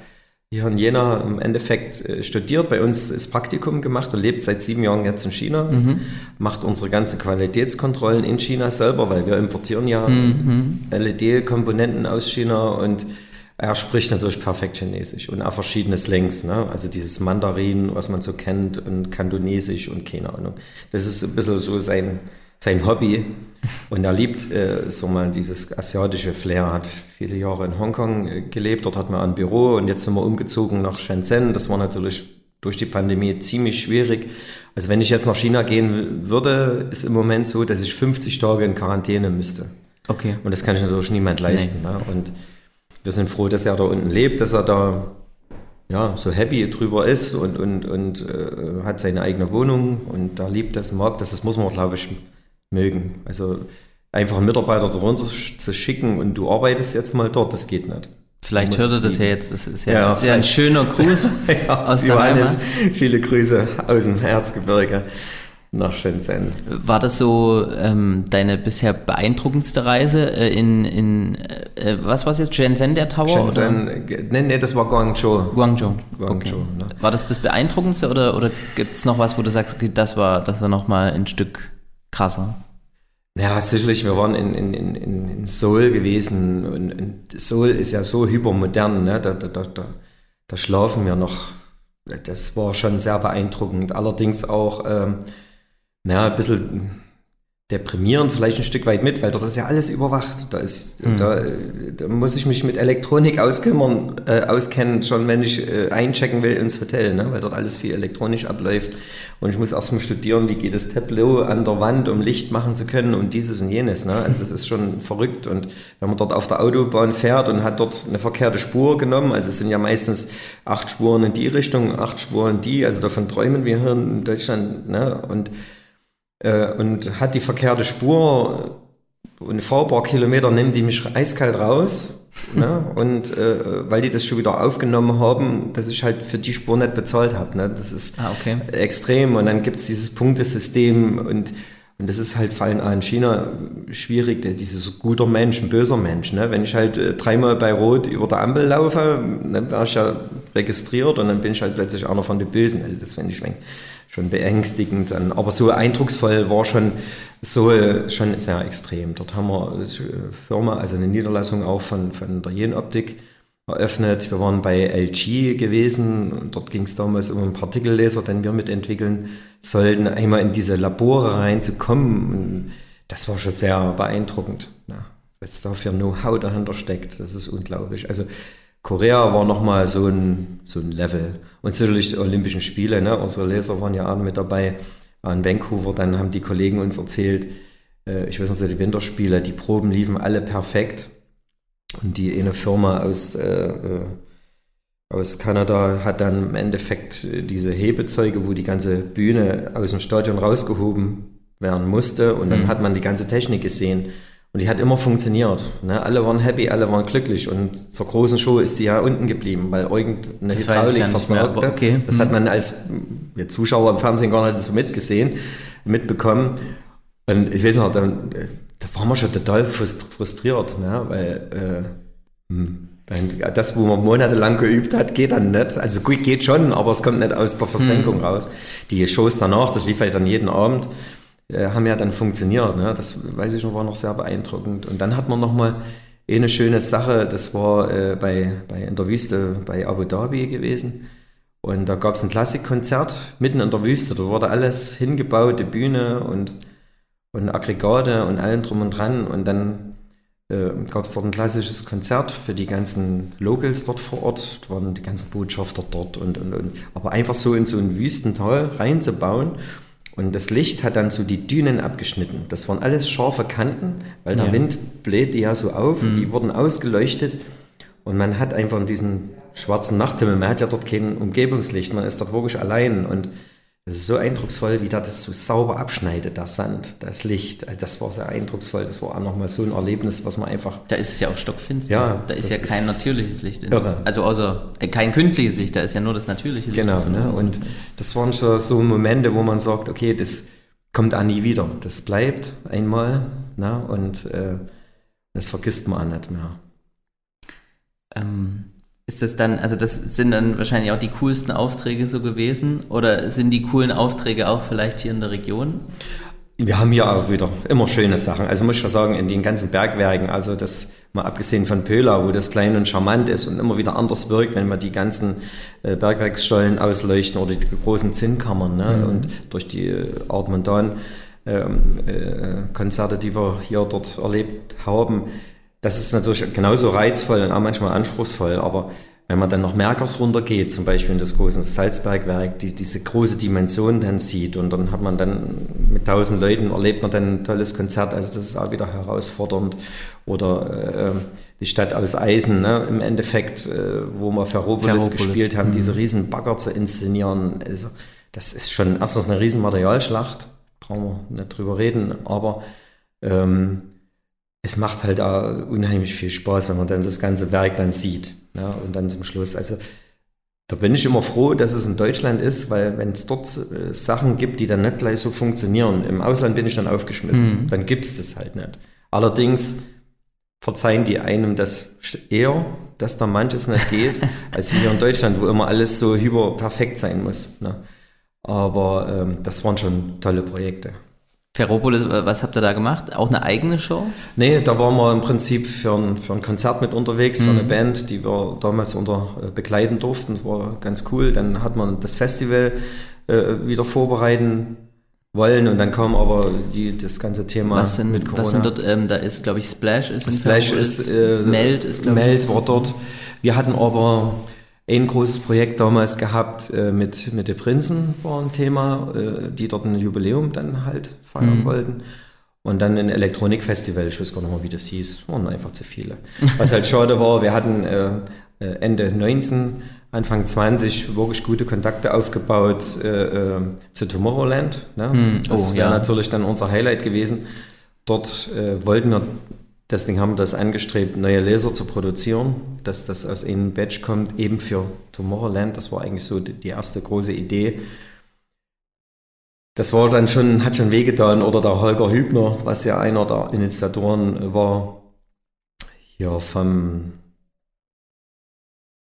hier in Jena im Endeffekt äh, studiert, bei uns ist Praktikum gemacht und lebt seit sieben Jahren jetzt in China, mhm. macht unsere ganzen Qualitätskontrollen in China selber, weil wir importieren ja mhm. LED-Komponenten aus China und er spricht natürlich perfekt Chinesisch und auch verschiedene Slangs, ne? also dieses Mandarin, was man so kennt und Kantonesisch und keine Ahnung. Das ist ein bisschen so sein, sein Hobby und er liebt äh, so mal dieses asiatische Flair, hat viele Jahre in Hongkong äh, gelebt, dort hat man ein Büro und jetzt sind wir umgezogen nach Shenzhen. Das war natürlich durch die Pandemie ziemlich schwierig. Also wenn ich jetzt nach China gehen würde, ist im Moment so, dass ich 50 Tage in Quarantäne müsste. Okay. Und das kann ich natürlich niemand leisten. Ne? Und wir sind froh, dass er da unten lebt, dass er da ja, so happy drüber ist und, und, und äh, hat seine eigene Wohnung und da liebt das, mag das. Das muss man, glaube ich, mögen. Also einfach einen Mitarbeiter darunter zu schicken und du arbeitest jetzt mal dort, das geht nicht. Vielleicht hört er das ja jetzt. Das ist ja, ja, das ist ja ein schöner Gruß ja, aus der Heimat. Viele Grüße aus dem Erzgebirge nach Shenzhen. War das so ähm, deine bisher beeindruckendste Reise äh, in, in äh, was war es jetzt, Shenzhen, der Tower? Shenzhen, oder? nee, nee, das war Guangzhou. Guangzhou. Guangzhou okay. ne? War das das beeindruckendste oder, oder gibt es noch was, wo du sagst, okay, das war, das war nochmal ein Stück krasser. Ja, sicherlich, wir waren in, in, in, in Seoul gewesen und, und Seoul ist ja so hypermodern, ne? da, da, da, da schlafen wir noch. Das war schon sehr beeindruckend. Allerdings auch ähm, ja, ein bisschen deprimierend vielleicht ein Stück weit mit, weil dort ist ja alles überwacht. Da, ist, mhm. da, da muss ich mich mit Elektronik auskümmern, äh, auskennen, schon wenn ich äh, einchecken will ins Hotel, ne? weil dort alles viel elektronisch abläuft. Und ich muss erstmal studieren, wie geht das Tableau an der Wand, um Licht machen zu können und dieses und jenes. Ne? Also das ist schon verrückt. Und wenn man dort auf der Autobahn fährt und hat dort eine verkehrte Spur genommen, also es sind ja meistens acht Spuren in die Richtung, acht Spuren in die, also davon träumen wir hier in Deutschland. Ne? Und äh, und hat die verkehrte Spur und fahrbar Kilometer nimmt die mich eiskalt raus. ne? Und äh, weil die das schon wieder aufgenommen haben, dass ich halt für die Spur nicht bezahlt habe. Ne? Das ist ah, okay. extrem. Und dann gibt es dieses Punktesystem und und das ist halt vor allem in China schwierig, dieses guter Mensch, ein böser Mensch. Ne? Wenn ich halt äh, dreimal bei Rot über der Ampel laufe, dann wäre ich ja registriert und dann bin ich halt plötzlich einer von den Bösen. Also das finde ich schon beängstigend. Aber so eindrucksvoll war schon so schon sehr extrem. Dort haben wir eine Firma, also eine Niederlassung auch von, von der Jenoptik eröffnet. Wir waren bei LG gewesen. Dort ging es damals um einen Partikelleser, den wir mitentwickeln sollten, einmal in diese Labore reinzukommen. Und das war schon sehr beeindruckend. Ja, was da für Know-how dahinter steckt, das ist unglaublich. Also Korea war nochmal so ein, so ein Level. Und natürlich die Olympischen Spiele, ne? unsere Leser waren ja auch mit dabei, waren in Vancouver, dann haben die Kollegen uns erzählt, äh, ich weiß nicht, die Winterspiele, die Proben liefen alle perfekt. Und die eine Firma aus, äh, äh, aus Kanada hat dann im Endeffekt diese Hebezeuge, wo die ganze Bühne aus dem Stadion rausgehoben werden musste. Und dann mhm. hat man die ganze Technik gesehen. Und die hat immer funktioniert. Ne? Alle waren happy, alle waren glücklich. Und zur großen Show ist die ja unten geblieben, weil irgendeine das Hydraulik versagte. Okay. Das mhm. hat man als Zuschauer im Fernsehen gar nicht so mitgesehen, mitbekommen. Und ich weiß noch, da, da waren wir schon total frustriert, ne? weil äh, hm, das, wo man monatelang geübt hat, geht dann nicht. Also gut, geht schon, aber es kommt nicht aus der Versenkung mhm. raus. Die Shows danach, das lief halt dann jeden Abend äh, haben ja dann funktioniert. Ne? Das weiß ich noch, war noch sehr beeindruckend. Und dann hat man nochmal eine schöne Sache, das war äh, bei, bei in der Wüste bei Abu Dhabi gewesen. Und da gab es ein Klassikkonzert mitten in der Wüste. Da wurde alles hingebaut, die Bühne und, und Aggregate und allem drum und dran. Und dann äh, gab es dort ein klassisches Konzert für die ganzen Locals dort vor Ort. Da waren die ganzen Botschafter dort und, und, und. Aber einfach so in so ein Wüstental reinzubauen und das Licht hat dann so die Dünen abgeschnitten. Das waren alles scharfe Kanten, weil der ja. Wind bläht die ja so auf. Mhm. Die wurden ausgeleuchtet. Und man hat einfach in diesen schwarzen Nachthimmel, man hat ja dort kein Umgebungslicht, man ist dort wirklich allein. Und das ist so eindrucksvoll, wie da das so sauber abschneidet, der Sand, das Licht. Also das war sehr eindrucksvoll. Das war auch nochmal so ein Erlebnis, was man einfach. Da ist es ja auch stockfinster. Ja, da ist ja kein ist natürliches Licht. In irre. Also außer äh, kein künstliches Licht, da ist ja nur das natürliche Licht. Genau, ne? und das waren schon so Momente, wo man sagt, okay, das kommt auch nie wieder. Das bleibt einmal ne? und äh, das vergisst man auch nicht mehr. Ähm ist das dann, also das sind dann wahrscheinlich auch die coolsten Aufträge so gewesen? Oder sind die coolen Aufträge auch vielleicht hier in der Region? Wir haben hier auch wieder immer schöne Sachen. Also muss ich schon sagen, in den ganzen Bergwerken, also das mal abgesehen von Pöla, wo das klein und charmant ist und immer wieder anders wirkt, wenn wir die ganzen äh, Bergwerksstollen ausleuchten oder die großen Zinnkammern ne? Mhm. und durch die äh, Art Montan ähm, äh, Konzerte, die wir hier dort erlebt haben, das ist natürlich genauso reizvoll und auch manchmal anspruchsvoll, aber wenn man dann noch Merkers runtergeht, zum Beispiel in das große Salzbergwerk, die diese große Dimension dann sieht und dann hat man dann mit tausend Leuten erlebt man dann ein tolles Konzert, also das ist auch wieder herausfordernd. Oder äh, die Stadt aus Eisen, ne, im Endeffekt, äh, wo wir Ferropolis, Ferropolis gespielt haben, mhm. diese riesen Bagger zu inszenieren, also das ist schon erstens eine riesen Materialschlacht, brauchen wir nicht drüber reden, aber ähm, es macht halt auch unheimlich viel Spaß, wenn man dann das ganze Werk dann sieht. Ja, und dann zum Schluss. Also da bin ich immer froh, dass es in Deutschland ist, weil wenn es dort äh, Sachen gibt, die dann nicht gleich so funktionieren, im Ausland bin ich dann aufgeschmissen. Mhm. Dann gibt es das halt nicht. Allerdings verzeihen die einem das eher, dass da manches nicht geht, als hier in Deutschland, wo immer alles so hyperperfekt sein muss. Ne? Aber ähm, das waren schon tolle Projekte. Ferropolis, was habt ihr da gemacht? Auch eine eigene Show? Nee, da waren wir im Prinzip für ein, für ein Konzert mit unterwegs, mhm. für eine mhm. Band, die wir damals unter äh, begleiten durften. Das war ganz cool. Dann hat man das Festival äh, wieder vorbereiten wollen und dann kam aber die, das ganze Thema was sind, mit Corona. Was sind dort, ähm, da ist glaube ich Splash ist Splash ist, äh, Meld ist glaube ich. Meld war dort. Wir hatten aber ein großes Projekt damals gehabt äh, mit, mit den Prinzen, war ein Thema, äh, die dort ein Jubiläum dann halt feiern mhm. wollten. Und dann ein Elektronikfestival, ich weiß gar nicht mehr, wie das hieß, waren einfach zu viele. Was halt schade war, wir hatten äh, äh Ende 19, Anfang 20 wirklich gute Kontakte aufgebaut äh, äh, zu Tomorrowland. Ne? Mhm. Das oh, wäre ja. natürlich dann unser Highlight gewesen. Dort wollten wir Deswegen haben wir das angestrebt, neue Laser zu produzieren, dass das aus einem Batch kommt, eben für Tomorrowland. Das war eigentlich so die erste große Idee. Das war dann schon, hat schon wehgetan, oder der Holger Hübner, was ja einer der Initiatoren war, hier vom,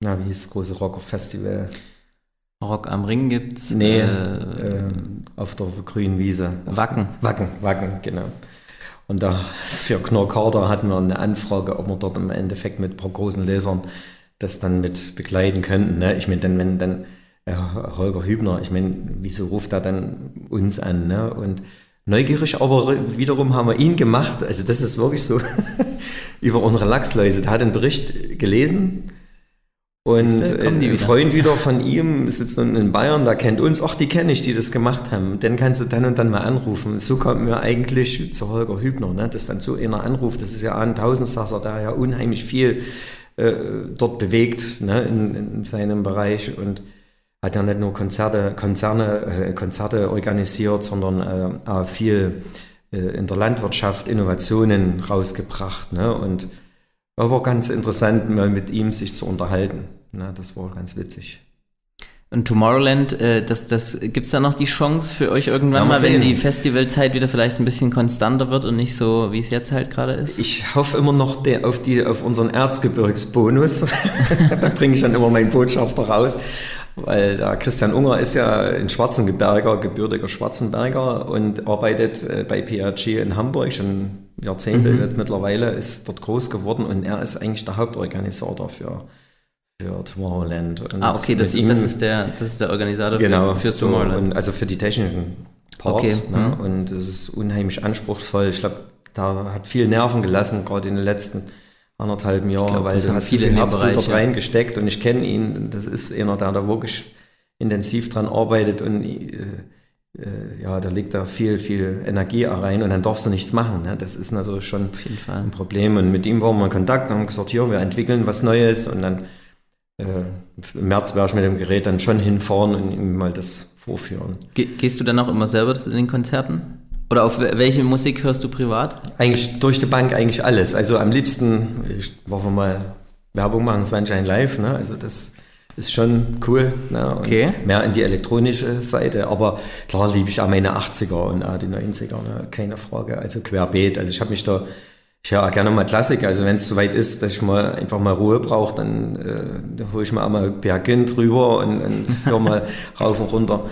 na, wie hieß das große Rocker Festival? Rock am Ring gibt's. Nee, äh, äh, auf der grünen Wiese. Wacken. Wacken, Wacken, genau. Und da für Knorr hatten wir eine Anfrage, ob wir dort im Endeffekt mit ein paar großen Lesern das dann mit begleiten könnten. Ne? Ich meine, dann, wenn dann äh, Holger Hübner, ich meine, wieso ruft er dann uns an? Ne? Und neugierig, aber wiederum haben wir ihn gemacht. Also das ist wirklich so über unsere Lachsläuse. Der hat den Bericht gelesen Und ein Freund wieder von ihm sitzt nun in Bayern, der kennt uns, ach, die kenne ich, die das gemacht haben. Den kannst du dann und dann mal anrufen. So kommt mir eigentlich zu Holger Hübner, ne? dass dann so einer anruft. Das ist ja ein Tausendsasser, der ja unheimlich viel äh, dort bewegt ne? in, in seinem Bereich und hat ja nicht nur Konzerte, Konzerne, äh, Konzerte organisiert, sondern äh, auch viel äh, in der Landwirtschaft Innovationen rausgebracht. Ne? Und war ganz interessant, mal mit ihm sich zu unterhalten. Ne? Das war ganz witzig. Und Tomorrowland, äh, das, das, gibt es da noch die Chance für euch irgendwann ja, mal, wenn die Festivalzeit wieder vielleicht ein bisschen konstanter wird und nicht so, wie es jetzt halt gerade ist? Ich hoffe immer noch der, auf, die, auf unseren Erzgebirgsbonus. da bringe ich dann immer meinen Botschafter raus. Weil der Christian Unger ist ja ein Schwarzenberger, gebürtiger Schwarzenberger und arbeitet äh, bei PRG in Hamburg schon Jahrzehnte mhm. mittlerweile, ist dort groß geworden und er ist eigentlich der Hauptorganisator für, für Tomorrowland. Und ah, okay, das, ihm, das, ist der, das ist der Organisator genau, für, für so, Tomorrowland. also für die technischen Parts. Okay. Ne? Mhm. Und es ist unheimlich anspruchsvoll. Ich glaube, da hat viel Nerven gelassen, gerade in den letzten anderthalb Jahren, glaub, weil du hast viele viel Herzblut dort reingesteckt und ich kenne ihn. Das ist einer, der da wirklich intensiv dran arbeitet und äh, äh, ja, da liegt da viel, viel Energie rein und dann darfst du nichts machen. Ne? Das ist natürlich schon ein Problem. Und mit ihm waren wir in Kontakt und haben gesagt, hier, wir entwickeln was Neues und dann im März werde ich mit dem Gerät dann schon hinfahren und ihm mal das vorführen. Ge gehst du dann auch immer selber zu den Konzerten? Oder auf welche Musik hörst du privat? Eigentlich durch die Bank eigentlich alles. Also am liebsten, ich wollte mal Werbung machen, Sunshine Live, ne? Also das ist schon cool. Ne? Okay. Mehr in die elektronische Seite. Aber klar liebe ich auch meine 80er und auch die 90er, ne? keine Frage. Also querbeet. Also ich habe mich da, ich höre auch gerne mal Klassik. Also wenn es soweit ist, dass ich mal einfach mal Ruhe brauche, dann äh, hole ich mir auch mal Bergin drüber und, und höre mal rauf und runter.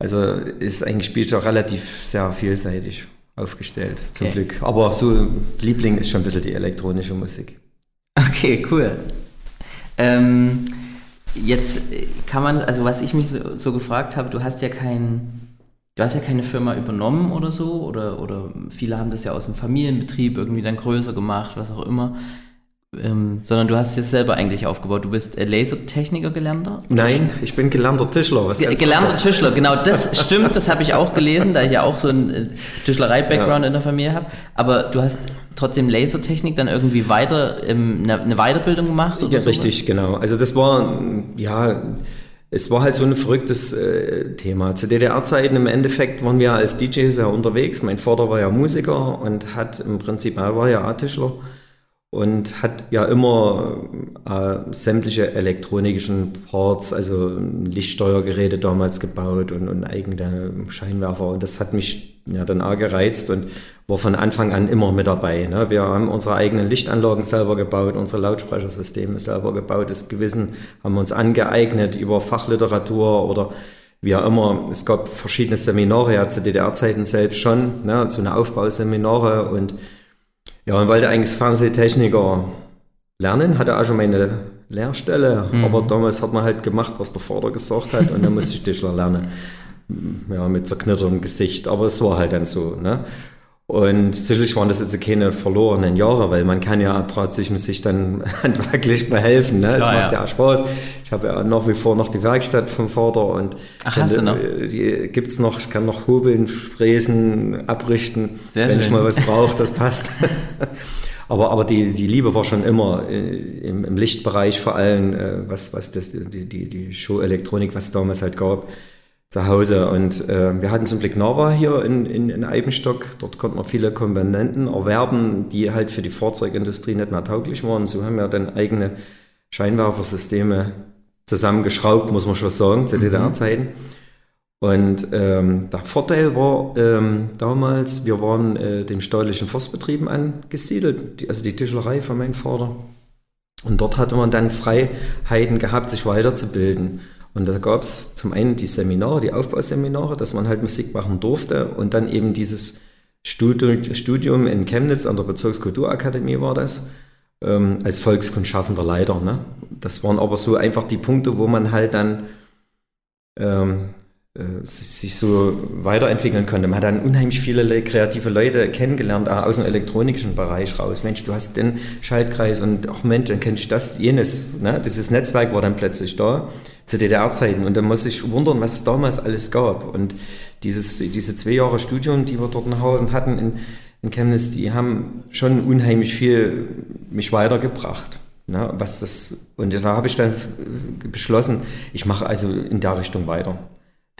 Also ist eigentlich spielt auch relativ sehr vielseitig aufgestellt, zum okay. Glück. Aber so Liebling ist schon ein bisschen die elektronische Musik. Okay, cool. Ähm, jetzt kann man, also was ich mich so, so, gefragt habe, du hast ja kein, du hast ja keine Firma übernommen oder so, oder, oder viele haben das ja aus dem Familienbetrieb irgendwie dann größer gemacht, was auch immer. Ähm, sondern du hast es selber eigentlich aufgebaut. Du bist Lasertechniker gelernter? Nein, ich bin gelernter Tischler. Was gelernter was? Tischler, genau. Das stimmt, das habe ich auch gelesen, da ich ja auch so einen äh, Tischlerei-Background ja. in der Familie habe. Aber du hast trotzdem Lasertechnik dann irgendwie weiter, ähm, eine, eine Weiterbildung gemacht? Oder ja, sowas? richtig, genau. Also das war, ja, es war halt so ein verrücktes äh, Thema. Zu DDR-Zeiten im Endeffekt waren wir als DJs ja unterwegs. Mein Vater war ja Musiker und hat im Prinzip, er war ja Tischler und hat ja immer äh, sämtliche elektronischen Parts, also Lichtsteuergeräte damals gebaut und, und eigene Scheinwerfer. Und das hat mich ja dann auch gereizt und war von Anfang an immer mit dabei. Ne? Wir haben unsere eigenen Lichtanlagen selber gebaut, unsere Lautsprechersysteme selber gebaut. Das Gewissen haben wir uns angeeignet über Fachliteratur oder wie auch immer. Es gab verschiedene Seminare, ja zu DDR-Zeiten selbst schon, ne? so eine Aufbauseminare und ja, und wollte eigentlich Fernsehtechniker lernen, hatte auch schon meine Lehrstelle, mhm. aber damals hat man halt gemacht, was der Vater gesagt hat und dann musste ich Tischler lernen. Ja, mit zerknittertem Gesicht, aber es war halt dann so, ne? Und sicherlich waren das jetzt keine verlorenen Jahre, weil man kann ja trotzdem sich dann handwerklich behelfen. Ne? Klar, es macht ja. ja Spaß. Ich habe ja nach wie vor noch die Werkstatt vom Vater und Ach, hast du noch? die gibt's noch. Ich kann noch hobeln, fräsen, abrichten, Sehr wenn schön. ich mal was brauche, das passt. aber aber die, die Liebe war schon immer äh, im, im Lichtbereich vor allem, äh, was, was das, die, die, die Show-Elektronik, was es damals halt gab zu Hause. Und äh, wir hatten zum Glück Nava hier in, in, in Eibenstock. Dort konnten wir viele Komponenten erwerben, die halt für die Fahrzeugindustrie nicht mehr tauglich waren. So haben wir dann eigene Scheinwerfersysteme zusammengeschraubt, muss man schon sagen, zu mhm. DDR-Zeiten. Und ähm, der Vorteil war ähm, damals, wir waren äh, dem steuerlichen Forstbetrieben angesiedelt, die, also die Tischlerei von meinem Vater. Und dort hatte man dann Freiheiten gehabt, sich weiterzubilden. Und da gab es zum einen die Seminare, die Aufbauseminare, dass man halt Musik machen durfte und dann eben dieses Studium in Chemnitz an der Bezirkskulturakademie war das, ähm, als Volkskundschaffender Leiter. Ne? Das waren aber so einfach die Punkte, wo man halt dann ähm, äh, sich so weiterentwickeln konnte. Man hat dann unheimlich viele kreative Leute kennengelernt, auch aus dem elektronischen Bereich raus. Mensch, du hast den Schaltkreis und ach Mensch, dann kennst du das, jenes. Ne? Dieses Netzwerk war dann plötzlich da zu DDR-Zeiten und dann muss ich wundern, was es damals alles gab. Und dieses, diese zwei Jahre Studium, die wir dort hatten in, in Chemnitz, die haben schon unheimlich viel mich weitergebracht. Ne? Was das, und da habe ich dann beschlossen, ich mache also in der Richtung weiter.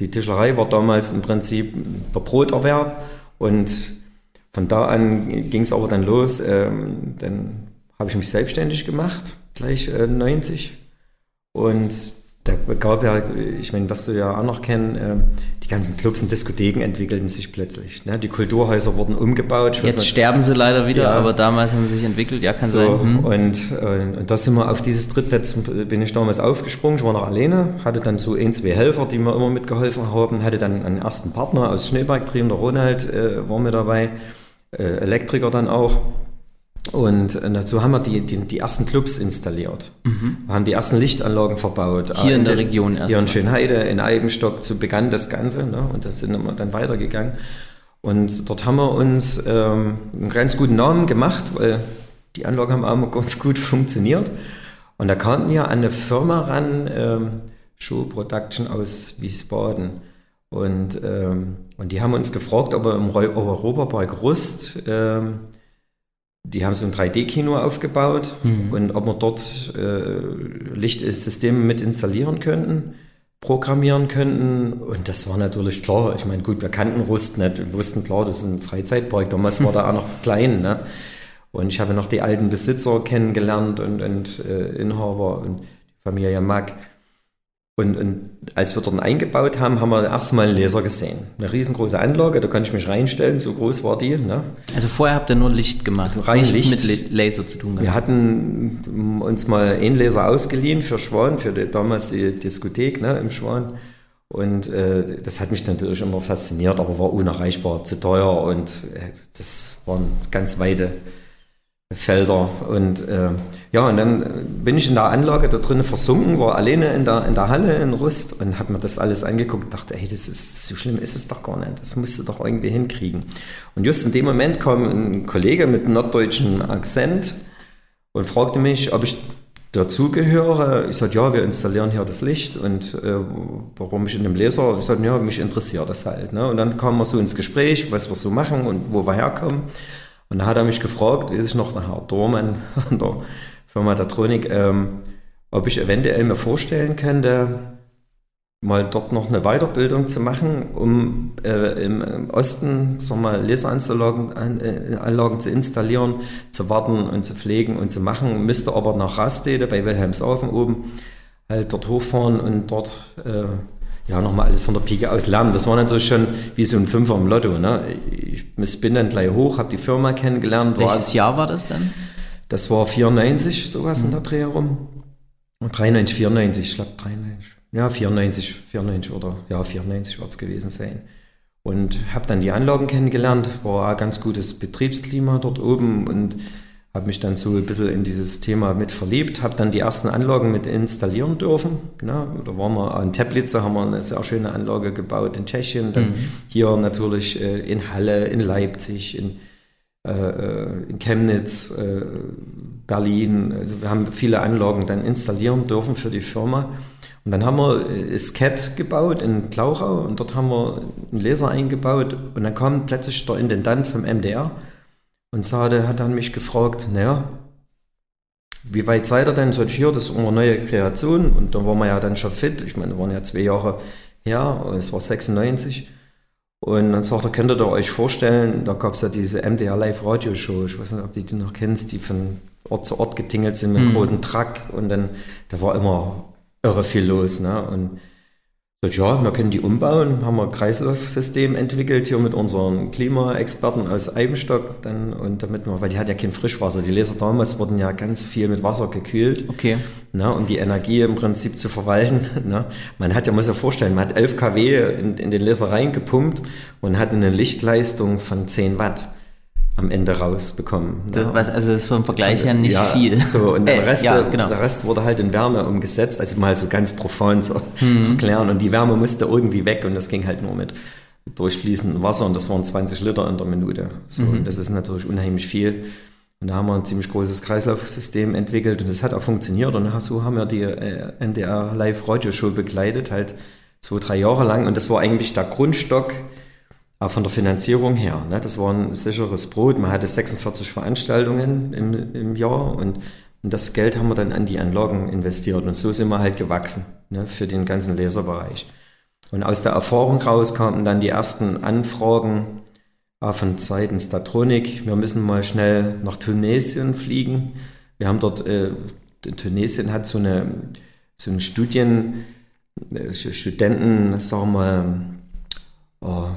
Die Tischlerei war damals im Prinzip der Broterwerb und von da an ging es aber dann los. Ähm, dann habe ich mich selbstständig gemacht, gleich äh, 90. Und da gab ja, ich meine, was du ja auch noch kennen, äh, die ganzen Clubs und Diskotheken entwickelten sich plötzlich. Ne? Die Kulturhäuser wurden umgebaut. Jetzt nicht, sterben sie leider wieder, ja. aber damals haben sie sich entwickelt, ja, kann so, sein. Hm. Und, und, und da sind wir auf dieses Trittplatz, bin ich damals aufgesprungen, ich war noch alleine, hatte dann so ein, zwei Helfer, die mir immer mitgeholfen haben, hatte dann einen ersten Partner aus Schneeberg drin, der Ronald äh, war mit dabei, äh, Elektriker dann auch. Und äh, dazu haben wir die, die, die ersten Clubs installiert. Mhm. Wir haben die ersten Lichtanlagen verbaut. Hier in, in der Region erst. Hier in Schönheide, in Eibenstock, so begann das Ganze. Ne? Und das sind wir dann weitergegangen. Und dort haben wir uns ähm, einen ganz guten Namen gemacht, weil die Anlagen haben auch immer ganz gut funktioniert. Und da kamen wir an eine Firma ran, ähm, Show Production aus Wiesbaden. Und, ähm, und die haben uns gefragt, ob wir im Europapark Rust ähm, die haben so ein 3D-Kino aufgebaut mhm. und ob wir dort äh, Lichtsysteme mit installieren könnten, programmieren könnten. Und das war natürlich klar. Ich meine, gut, wir kannten Rust nicht. Wir wussten klar, das ist ein Freizeitpark. Damals war da auch noch klein. Ne? Und ich habe noch die alten Besitzer kennengelernt und, und äh, Inhaber und die Familie Mack. Und, und als wir dort eingebaut haben, haben wir erstmal einen Laser gesehen. Eine riesengroße Anlage, da konnte ich mich reinstellen, so groß war die. Ne? Also vorher habt ihr nur Licht gemacht, rein Licht. mit Laser zu tun gehabt. Wir hatten uns mal einen Laser ausgeliehen für Schwan, für die, damals die Diskothek ne, im Schwan. Und äh, das hat mich natürlich immer fasziniert, aber war unerreichbar, zu teuer und äh, das waren ganz weite Felder. Und äh, ja, und dann bin ich in der Anlage da drinnen versunken, war alleine in der, in der Halle in Rust und habe mir das alles angeguckt und dachte, hey, das ist so schlimm ist es doch gar nicht. Das musst du doch irgendwie hinkriegen. Und just in dem Moment kam ein Kollege mit norddeutschem Akzent und fragte mich, ob ich dazugehöre. Ich sagte, ja, wir installieren hier das Licht und äh, warum ich in dem Laser? Ich sagte, ja, mich interessiert das halt. Ne? Und dann kamen wir so ins Gespräch, was wir so machen und wo wir herkommen. Und da hat er mich gefragt, wie sich noch der Herr Dormann von der Firma Datronik, ähm, ob ich eventuell mir vorstellen könnte, mal dort noch eine Weiterbildung zu machen, um äh, im Osten Laseranlagen äh, zu installieren, zu warten und zu pflegen und zu machen. Müsste aber nach Rastede bei Wilhelmshaven oben halt dort hochfahren und dort äh, ja, nochmal alles von der Pike aus lernen. Das war natürlich schon wie so ein Fünfer im Lotto. Ne? Ich bin dann gleich hoch, habe die Firma kennengelernt. Welches Jahr war das dann? Das war 94, sowas mhm. in der Dreh herum. 93, 94, ich glaube 93. Ja, 94, 94 oder ja, 94 wird es gewesen sein. Und habe dann die Anlagen kennengelernt, war ein ganz gutes Betriebsklima dort oben und habe mich dann so ein bisschen in dieses Thema mit verliebt, habe dann die ersten Anlagen mit installieren dürfen. Ja, da waren wir in Teplice, haben wir eine sehr schöne Anlage gebaut in Tschechien, dann mhm. hier natürlich äh, in Halle, in Leipzig, in, äh, äh in Chemnitz, äh, Berlin. Also wir haben viele Anlagen dann installieren dürfen für die Firma. Und dann haben wir äh, Skat gebaut in Klauchau und dort haben wir einen Laser eingebaut und dann kam plötzlich der Intendant vom MDR und Sade hat dann mich gefragt, naja, wie weit seid ihr denn? Sag ich, hier, das ist unsere neue Kreation. Und da waren wir ja dann schon fit. Ich meine, das waren ja zwei Jahre her, es war 96. Und dann sagt er, könntet ihr euch vorstellen, da gab es ja diese MDR Live Radio Show, ich weiß nicht, ob du die noch kennst, die von Ort zu Ort getingelt sind mit einem mhm. großen Truck und dann, da war immer irre viel los. Ne? Und ja, wir können die umbauen, haben wir ein Kreislaufsystem entwickelt hier mit unseren Klimaexperten aus Eibenstock dann und damit wir, weil die hat ja kein Frischwasser, die Laser damals wurden ja ganz viel mit Wasser gekühlt. Okay. Na, und die Energie im Prinzip zu verwalten. Na. Man hat ja, muss ja vorstellen, man hat 11 kW in, in den Laser reingepumpt und hat eine Lichtleistung von 10 Watt. Am Ende rausbekommen. Das, was, also das ist vom Vergleich her nicht ja, viel. So, und der, äh, Rest, ja, genau. der Rest wurde halt in Wärme umgesetzt, also mal so ganz profan zu mhm. erklären. Und die Wärme musste irgendwie weg und das ging halt nur mit durchfließendem Wasser und das waren 20 Liter in der Minute. So, mhm. Und das ist natürlich unheimlich viel. Und da haben wir ein ziemlich großes Kreislaufsystem entwickelt und das hat auch funktioniert. Und so haben wir die äh, NDR Live Radio Show begleitet, halt zwei, drei Jahre lang. Und das war eigentlich der Grundstock, auch von der Finanzierung her. Ne? Das war ein sicheres Brot. Man hatte 46 Veranstaltungen im, im Jahr und, und, das Geld haben wir dann an die Anlagen investiert. Und so sind wir halt gewachsen ne? für den ganzen Leserbereich. Und aus der Erfahrung raus kamen dann die ersten Anfragen auch von Seiten Statronic. Wir müssen mal schnell nach Tunesien fliegen. Wir haben dort, äh, Tunesien hat so eine, so eine Studien, äh, Studenten, sagen wir mal, oh,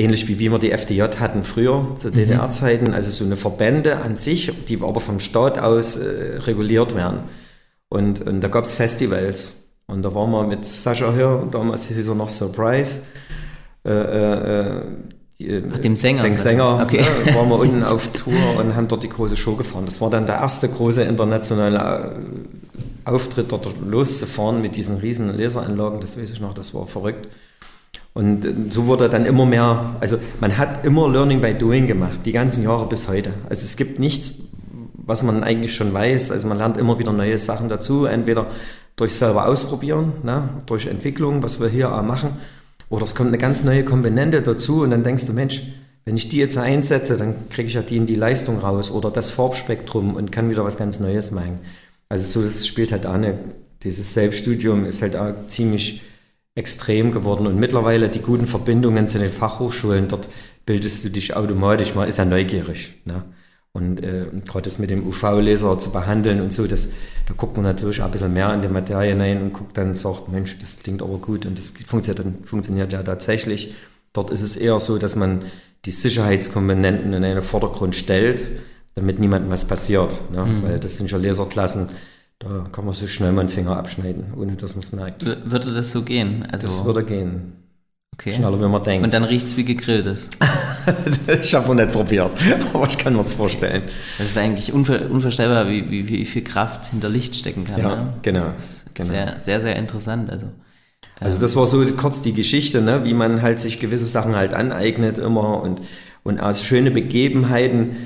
ähnlich wie wir die FDJ hatten früher zu mhm. DDR-Zeiten, also so eine Verbände an sich, die aber vom Staat aus äh, reguliert werden. Und, und da gab es Festivals. Und da waren wir mit Sascha hier, damals hieß er noch Surprise. Äh, äh, die, äh, Ach, dem Sänger. Den Sänger. Okay. Ja, waren wir unten auf Tour und haben dort die große Show gefahren. Das war dann der erste große internationale äh, Auftritt, dort loszufahren mit diesen riesen Laseranlagen. Das weiß ich noch, das war verrückt. Und äh, so wurde dann immer mehr, also man hat immer Learning by Doing gemacht, die ganzen Jahre bis heute. Also es gibt nichts, was man eigentlich schon weiß. Also man lernt immer wieder neue Sachen dazu, entweder durch selber ausprobieren, ne, durch Entwicklung, was wir hier auch machen, oder es kommt eine ganz neue Komponente dazu und dann denkst du, Mensch, wenn ich die jetzt einsetze, dann kriege ich ja die in die Leistung raus oder das Farbspektrum und kann wieder was ganz Neues machen. Also so, das spielt halt auch eine, dieses Selbststudium ist halt auch ziemlich extrem geworden und mittlerweile die guten Verbindungen zu den Fachhochschulen, dort bildest du dich automatisch, man ist ja neugierig. Ne? Und äh, gerade das mit dem UV-Laser zu behandeln und so, das, da guckt man natürlich auch ein bisschen mehr in die Materie hinein und guckt dann und sagt, Mensch, das klingt aber gut und das funktioniert, funktioniert ja tatsächlich. Dort ist es eher so, dass man die Sicherheitskomponenten in einen Vordergrund stellt, damit niemandem was passiert. Ne? Mhm. Weil das sind ja Laserklassen, da kann man so schnell mal einen Finger abschneiden, ohne dass man es merkt. Würde das so gehen? Also das würde gehen. Okay. Schneller, wie man denkt. Und dann riecht es wie gegrilltes. ich habe es noch nicht probiert, aber ich kann mir es vorstellen. Das ist eigentlich unver unvorstellbar, wie, wie, wie, viel Kraft hinter Licht stecken kann. Ja, ne? genau. genau. Sehr, sehr, sehr interessant. Also. Also das war so kurz die Geschichte, ne? wie man halt sich gewisse Sachen halt aneignet immer und, und aus schöne Begebenheiten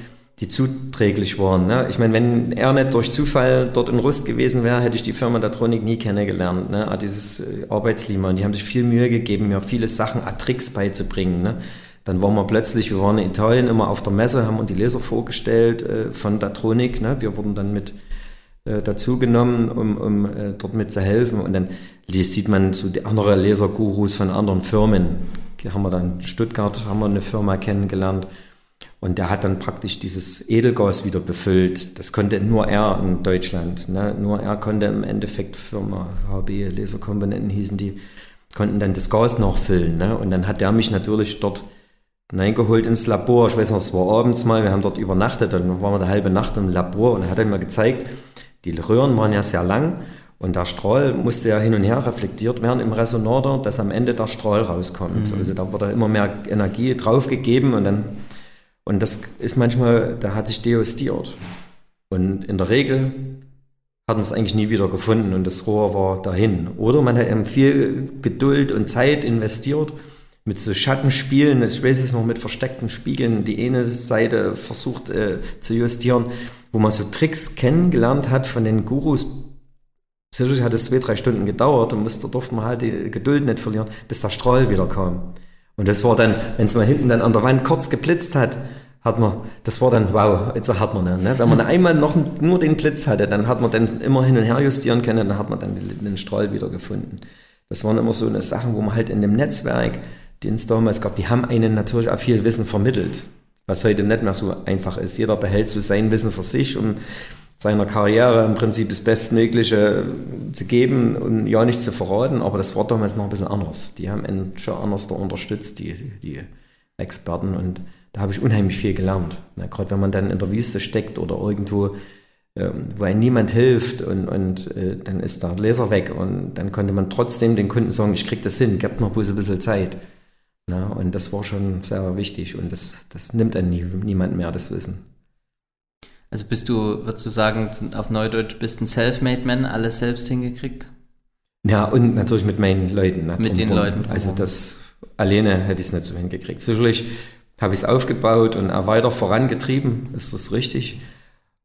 die zuträglich waren. Ne? Ich meine, wenn er nicht durch Zufall dort in Rust gewesen wäre, hätte ich die Firma Datronic nie kennengelernt. Ne? Ah, dieses äh, Arbeitsklima. Und die haben sich viel Mühe gegeben, mir viele Sachen, Tricks beizubringen. Ne? Dann waren wir plötzlich, wir waren in Italien immer auf der Messe, haben uns die Laser vorgestellt äh, von Datronic. Ne? Wir wurden dann mit äh, dazugenommen, um, um äh, dort mit zu helfen. Und dann sieht man so die anderen Lasergurus von anderen Firmen. Hier haben wir dann in Stuttgart haben wir eine Firma kennengelernt und der hat dann praktisch dieses Edelgas wieder befüllt. Das konnte nur er in Deutschland. Ne? Nur er konnte im Endeffekt Firma HB Laserkomponenten hießen die, konnten dann das Gas noch füllen. Ne? Und dann hat er mich natürlich dort reingeholt ins Labor. Ich weiß noch, es war abends mal, wir haben dort übernachtet, dann waren wir eine halbe Nacht im Labor und er hat mir gezeigt, die Röhren waren ja sehr lang und der Strahl musste ja hin und her reflektiert werden im Resonator, dass am Ende der Strahl rauskommt. Mhm. Also da wurde immer mehr Energie draufgegeben und dann und das ist manchmal, da hat sich deostiert. Und in der Regel hat man es eigentlich nie wieder gefunden und das Rohr war dahin. Oder man hat eben viel Geduld und Zeit investiert mit so Schattenspielen, ich weiß es noch, mit versteckten Spiegeln, die eine Seite versucht äh, zu justieren, wo man so Tricks kennengelernt hat von den Gurus. Sicherlich hat es zwei, drei Stunden gedauert und musste, durfte man halt die Geduld nicht verlieren, bis der Strahl wieder kam. Und das war dann, wenn es mal hinten dann an der Wand kurz geblitzt hat, hat man, das war dann, wow, jetzt hat man, ne? wenn man einmal noch nur den Blitz hatte, dann hat man dann immer hin und her justieren können, dann hat man dann den Strahl wieder gefunden. Das waren immer so eine Sachen, wo man halt in dem Netzwerk, den es damals gab, die haben einen natürlich auch viel Wissen vermittelt, was heute nicht mehr so einfach ist. Jeder behält so sein Wissen für sich, um seiner Karriere im Prinzip das Bestmögliche zu geben und ja nichts zu verraten, aber das war damals noch ein bisschen anders. Die haben einen schon anders da unterstützt, die, die Experten und da habe ich unheimlich viel gelernt. Ne? Gerade wenn man dann in der Wüste steckt oder irgendwo, ähm, wo einem niemand hilft und, und äh, dann ist der Laser weg und dann konnte man trotzdem den Kunden sagen, ich krieg das hin, gebt noch bloß ein bisschen Zeit. Na, und das war schon sehr wichtig und das, das nimmt dann nie, niemand mehr, das Wissen. Also bist du, würdest du sagen, auf Neudeutsch bist ein Self-Made-Man, alles selbst hingekriegt? Ja, und natürlich mit meinen Leuten. Ne, mit den Leuten. Also das alleine hätte ich es nicht so hingekriegt. Sicherlich habe ich es aufgebaut und auch weiter vorangetrieben, ist das richtig.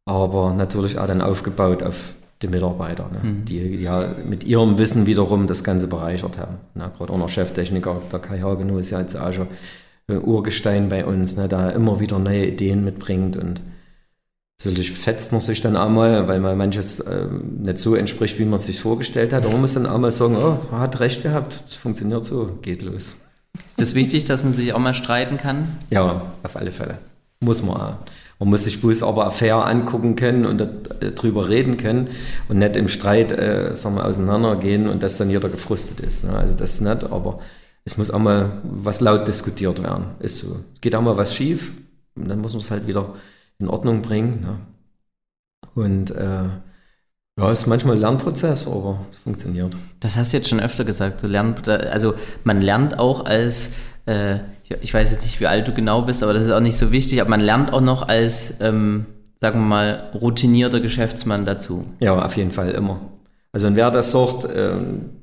Aber natürlich auch dann aufgebaut auf die Mitarbeiter, ne? mhm. die, die ja mit ihrem Wissen wiederum das Ganze bereichert haben. Ne? Gerade unser Cheftechniker, der Kai Hagenow, ist ja jetzt auch schon ein Urgestein bei uns, ne? da immer wieder neue Ideen mitbringt und Natürlich fetzt man sich dann einmal, weil man manches äh, nicht so entspricht, wie man es sich vorgestellt hat. Aber man muss dann einmal sagen, oh, man hat recht gehabt, es funktioniert so, geht los. Ist das wichtig, dass man sich auch mal streiten kann? Ja, auf alle Fälle. Muss man auch. Man muss sich bloß aber fair angucken können und darüber reden können und nicht im Streit äh, sagen wir, auseinandergehen und dass dann jeder gefrustet ist. Ne? Also das ist nicht, aber es muss auch mal was laut diskutiert werden. Ist so. Es geht auch mal was schief und dann muss man es halt wieder in Ordnung bringen. Ne? Und äh, ja, ist manchmal ein Lernprozess, aber es funktioniert. Das hast du jetzt schon öfter gesagt. So lernt, also man lernt auch als, äh, ich weiß jetzt nicht, wie alt du genau bist, aber das ist auch nicht so wichtig, aber man lernt auch noch als, ähm, sagen wir mal, routinierter Geschäftsmann dazu. Ja, auf jeden Fall immer. Also und wer das sagt, ähm,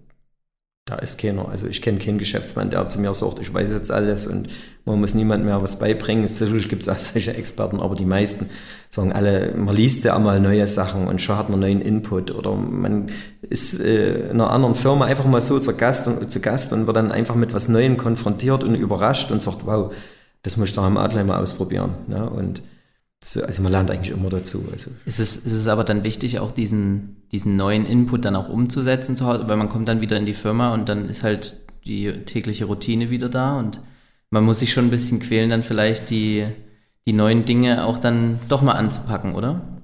da ist keiner. Also ich kenne keinen Geschäftsmann, der zu mir sagt, ich weiß jetzt alles und man muss niemand mehr was beibringen. Sicherlich gibt es auch solche Experten, aber die meisten sagen alle, man liest ja einmal neue Sachen und schon hat man neuen Input oder man ist äh, in einer anderen Firma einfach mal so zu Gast und, zu Gast und wird dann einfach mit was Neuem konfrontiert und überrascht und sagt, wow, das muss ich doch am Adler mal ausprobieren. Ne? Und also man lernt eigentlich immer dazu. Also. Es, ist es aber dann wichtig, auch diesen, diesen neuen Input dann auch umzusetzen zu Hause, weil man kommt dann wieder in die Firma und dann ist halt die tägliche Routine wieder da und man muss sich schon ein bisschen quälen, dann vielleicht die, die neuen Dinge auch dann doch mal anzupacken, oder?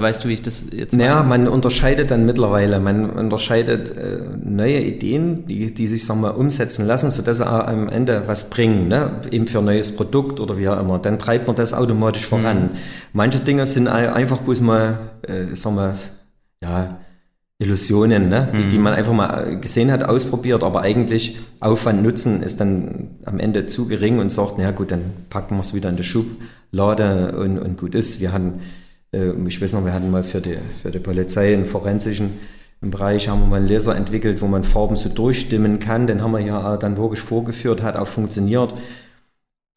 Weißt du, wie ich das jetzt meine? Naja, man unterscheidet dann mittlerweile, man unterscheidet äh, neue Ideen, die, die sich, sagen wir, umsetzen lassen, sodass sie am Ende was bringen, ne? eben für ein neues Produkt oder wie auch immer. Dann treibt man das automatisch voran. Mhm. Manche Dinge sind einfach bloß mal, äh, sagen wir, ja, Illusionen, ne? die, mhm. die man einfach mal gesehen hat, ausprobiert, aber eigentlich Aufwand Nutzen ist dann am Ende zu gering und sagt, na gut, dann packen wir es wieder in die Schublade und, und gut ist. Wir hatten äh, ich weiß noch, wir hatten mal für die, für die Polizei einen forensischen im Bereich haben wir mal einen Laser entwickelt, wo man Farben so durchstimmen kann. Den haben wir ja dann wirklich vorgeführt, hat auch funktioniert.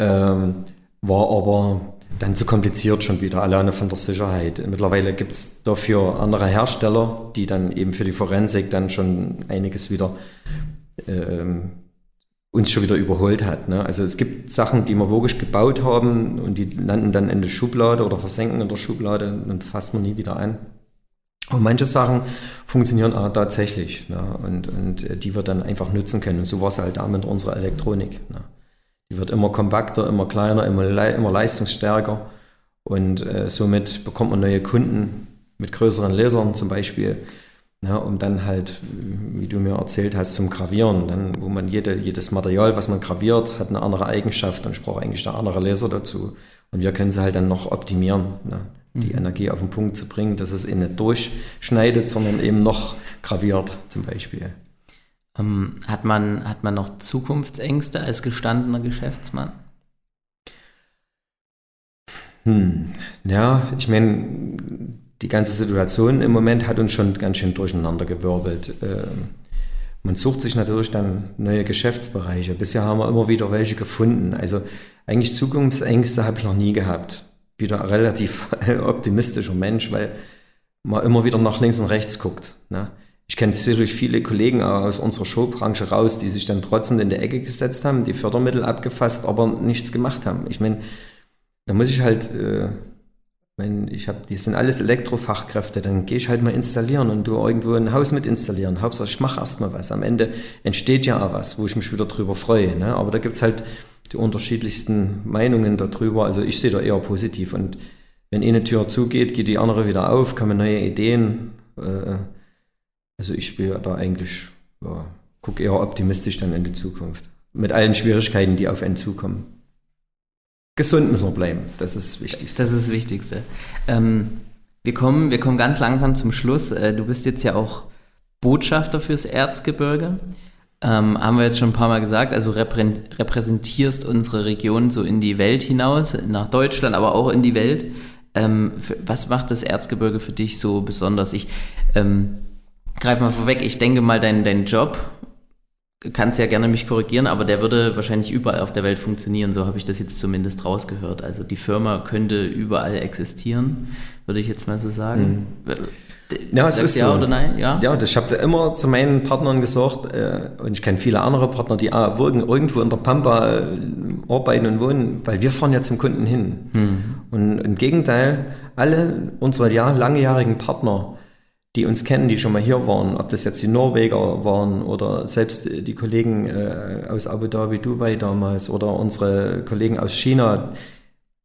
Ähm, war aber dann zu kompliziert schon wieder, alleine von der Sicherheit. Mittlerweile gibt es dafür andere Hersteller, die dann eben für die Forensik dann schon einiges wieder ähm, uns schon wieder überholt hat. Ne? Also es gibt Sachen, die wir wirklich gebaut haben und die landen dann in der Schublade oder versenken in der Schublade und fasst man nie wieder an. Aber manche Sachen funktionieren auch tatsächlich ne? und, und äh, die wir dann einfach nutzen können. Und so war es halt da mit unserer Elektronik. Ne? Die wird immer kompakter, immer kleiner, immer, immer leistungsstärker und äh, somit bekommt man neue Kunden mit größeren Lasern zum Beispiel ja, um dann halt, wie du mir erzählt hast, zum Gravieren, dann, wo man jede, jedes Material, was man graviert, hat eine andere Eigenschaft und sprach eigentlich der andere Laser dazu. Und wir können sie halt dann noch optimieren, ne? die mhm. Energie auf den Punkt zu bringen, dass es eben nicht durchschneidet, sondern eben noch graviert zum Beispiel. Ähm, hat, man, hat man noch Zukunftsängste als gestandener Geschäftsmann? Hm, ja, ich meine, die ganze Situation im Moment hat uns schon ganz schön durcheinander gewirbelt. Ähm, man sucht sich natürlich dann neue Geschäftsbereiche. Bisher haben wir immer wieder welche gefunden. Also eigentlich Zukunftsängste habe ich noch nie gehabt. Wieder ein relativ optimistischer Mensch, weil man immer wieder nach links und rechts guckt. Ne? Ich kenne sicherlich viele Kollegen aus unserer Showbranche raus, die sich dann trotzdem in die Ecke gesetzt haben, die Fördermittel abgefasst, aber nichts gemacht haben. Ich meine, da muss ich halt äh, wenn ich habe, die sind alles Elektrofachkräfte, dann gehe ich halt mal installieren und du irgendwo ein Haus mit installieren. Hauptsache, ich mache erst mal was. Am Ende entsteht ja auch was, wo ich mich wieder drüber freue. Ne? Aber da gibt's halt die unterschiedlichsten Meinungen darüber. Also ich sehe da eher positiv. Und wenn eine Tür zugeht, geht die andere wieder auf, kommen neue Ideen. Äh, also ich bin da eigentlich, ja, gucke eher optimistisch dann in die Zukunft. Mit allen Schwierigkeiten, die auf einen zukommen gesund müssen wir bleiben. Das ist das Wichtigste. Das ist das Wichtigste. Ähm, wir, kommen, wir kommen ganz langsam zum Schluss. Äh, du bist jetzt ja auch Botschafter fürs Erzgebirge. Ähm, haben wir jetzt schon ein paar Mal gesagt, also repräsentierst unsere Region so in die Welt hinaus, nach Deutschland, aber auch in die Welt. Ähm, was macht das Erzgebirge für dich so besonders? Ich ähm, greife mal vorweg, ich denke mal, dein, dein Job, kannst ja gerne mich korrigieren, aber der würde wahrscheinlich überall auf der Welt funktionieren, so habe ich das jetzt zumindest rausgehört. Also die Firma könnte überall existieren, würde ich jetzt mal so sagen. Mhm. Ja, es ist ja so. oder nein? Ja, ja das, ich habe immer zu meinen Partnern gesagt, äh, und ich kenne viele andere Partner, die auch irgendwo in der Pampa äh, arbeiten und wohnen, weil wir fahren ja zum Kunden hin. Mhm. Und im Gegenteil, alle unsere langjährigen Partner, die uns kennen, die schon mal hier waren, ob das jetzt die Norweger waren oder selbst die Kollegen äh, aus Abu Dhabi, Dubai damals oder unsere Kollegen aus China,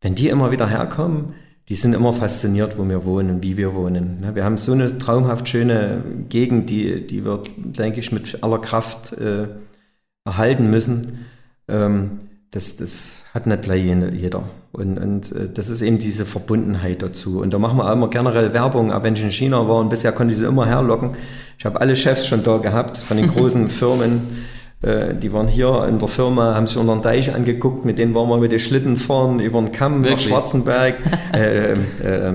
wenn die immer wieder herkommen, die sind immer fasziniert, wo wir wohnen, wie wir wohnen. Wir haben so eine traumhaft schöne Gegend, die, die wir, denke ich, mit aller Kraft äh, erhalten müssen. Ähm, das, das hat nicht gleich jeder. Und, und äh, das ist eben diese Verbundenheit dazu. Und da machen wir auch immer generell Werbung, auch wenn ich in China war und bisher konnte ich sie immer herlocken. Ich habe alle Chefs schon da gehabt von den großen Firmen. Äh, die waren hier in der Firma, haben sich unter den Deich angeguckt, mit denen waren wir mit den Schlitten fahren, über den Kamm Wirklich? nach Schwarzenberg, äh, äh,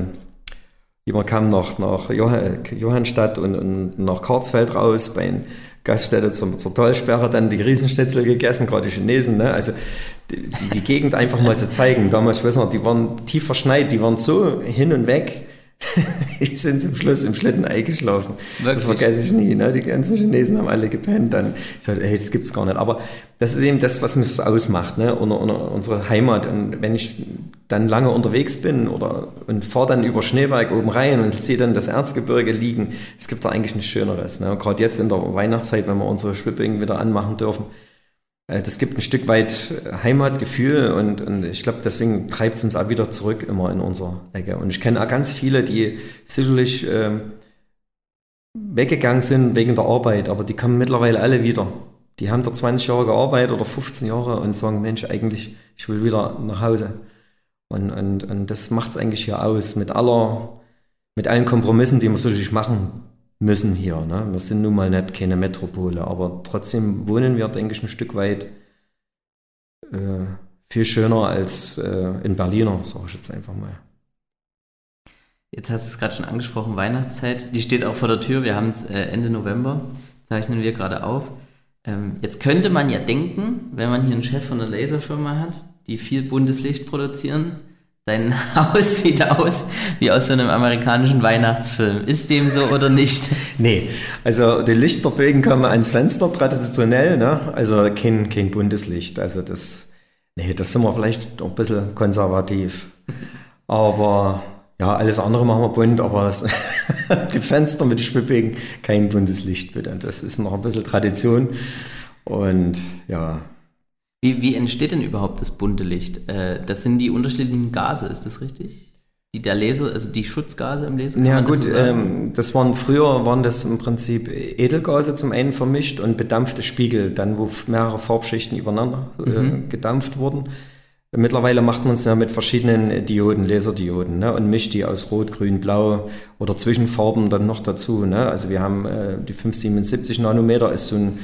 über den Kamm nach, nach Johannstadt und, und nach Karlsfeld raus, bei den Gaststätte zur, zur Tollsperre, dann die Riesenschnitzel gegessen, gerade die Chinesen. Ne? Also die, die Gegend einfach mal zu zeigen. Damals, ich weiß noch, die waren tief verschneit, die waren so hin und weg die sind zum Schluss im Schlitten eingeschlafen. Wirklich? Das vergesse ich nie. Ne? Die ganzen Chinesen haben alle gepennt. Dann ich sagte, hey, das gibt's gar nicht. Aber das ist eben das, was mich ausmacht, ne? Und, und, unsere Heimat. Und wenn ich dann lange unterwegs bin oder und fahre dann über Schneeberg oben rein und sehe dann das Erzgebirge liegen, es gibt da eigentlich nichts Schöneres. Ne? Gerade jetzt in der Weihnachtszeit, wenn wir unsere Schwippingen wieder anmachen dürfen äh, das gibt ein Stück weit Heimatgefühl und, und ich glaube, deswegen treibt es uns auch wieder zurück immer in unserer Ecke. Und ich kenne auch ganz viele, die sicherlich ähm, weggegangen sind wegen der Arbeit, aber die kommen mittlerweile alle wieder. Die haben da 20 Jahre gearbeitet oder 15 Jahre und sagen, Mensch, eigentlich, ich will wieder nach Hause. Und, und, und das macht es eigentlich hier aus, mit aller, mit allen Kompromissen, die man sicherlich machen müssen hier. Ne? Wir sind nun mal nicht keine Metropole, aber trotzdem wohnen wir, denke ich, ein Stück weit äh, viel schöner als äh, in Berliner, sage ich jetzt einfach mal. Jetzt hast du es gerade schon angesprochen, Weihnachtszeit, die steht auch vor der Tür, wir haben es äh, Ende November, zeichnen wir gerade auf. Ähm, jetzt könnte man ja denken, wenn man hier einen Chef von einer Laserfirma hat, die viel buntes Licht produzieren, Dein Haus sieht aus wie aus so einem amerikanischen Weihnachtsfilm. Ist dem so oder nicht? nee, also die Lichterbögen kommen ans Fenster traditionell, ne? also kein, kein buntes Licht. Also das, nee, das sind wir vielleicht ein bisschen konservativ. Aber ja, alles andere machen wir bunt, aber die Fenster mit den Schwippwegen, kein buntes Licht bitte. Das ist noch ein bisschen Tradition. Und ja, wie, wie entsteht denn überhaupt das bunte Licht? Äh, das sind die unterschiedlichen Gase, ist das richtig? Die der Laser, also die Schutzgase im Laser? Ja gut, das, so ähm, das waren früher waren das im Prinzip Edelgase zum einen vermischt und bedampfte Spiegel, dann wo mehrere Farbschichten übereinander äh, mhm. gedampft wurden. Mittlerweile macht man es ja mit verschiedenen Dioden, Laserdioden, ne, und mischt die aus Rot, Grün, Blau oder Zwischenfarben dann noch dazu. Ne? Also wir haben äh, die 577 Nanometer ist so ein,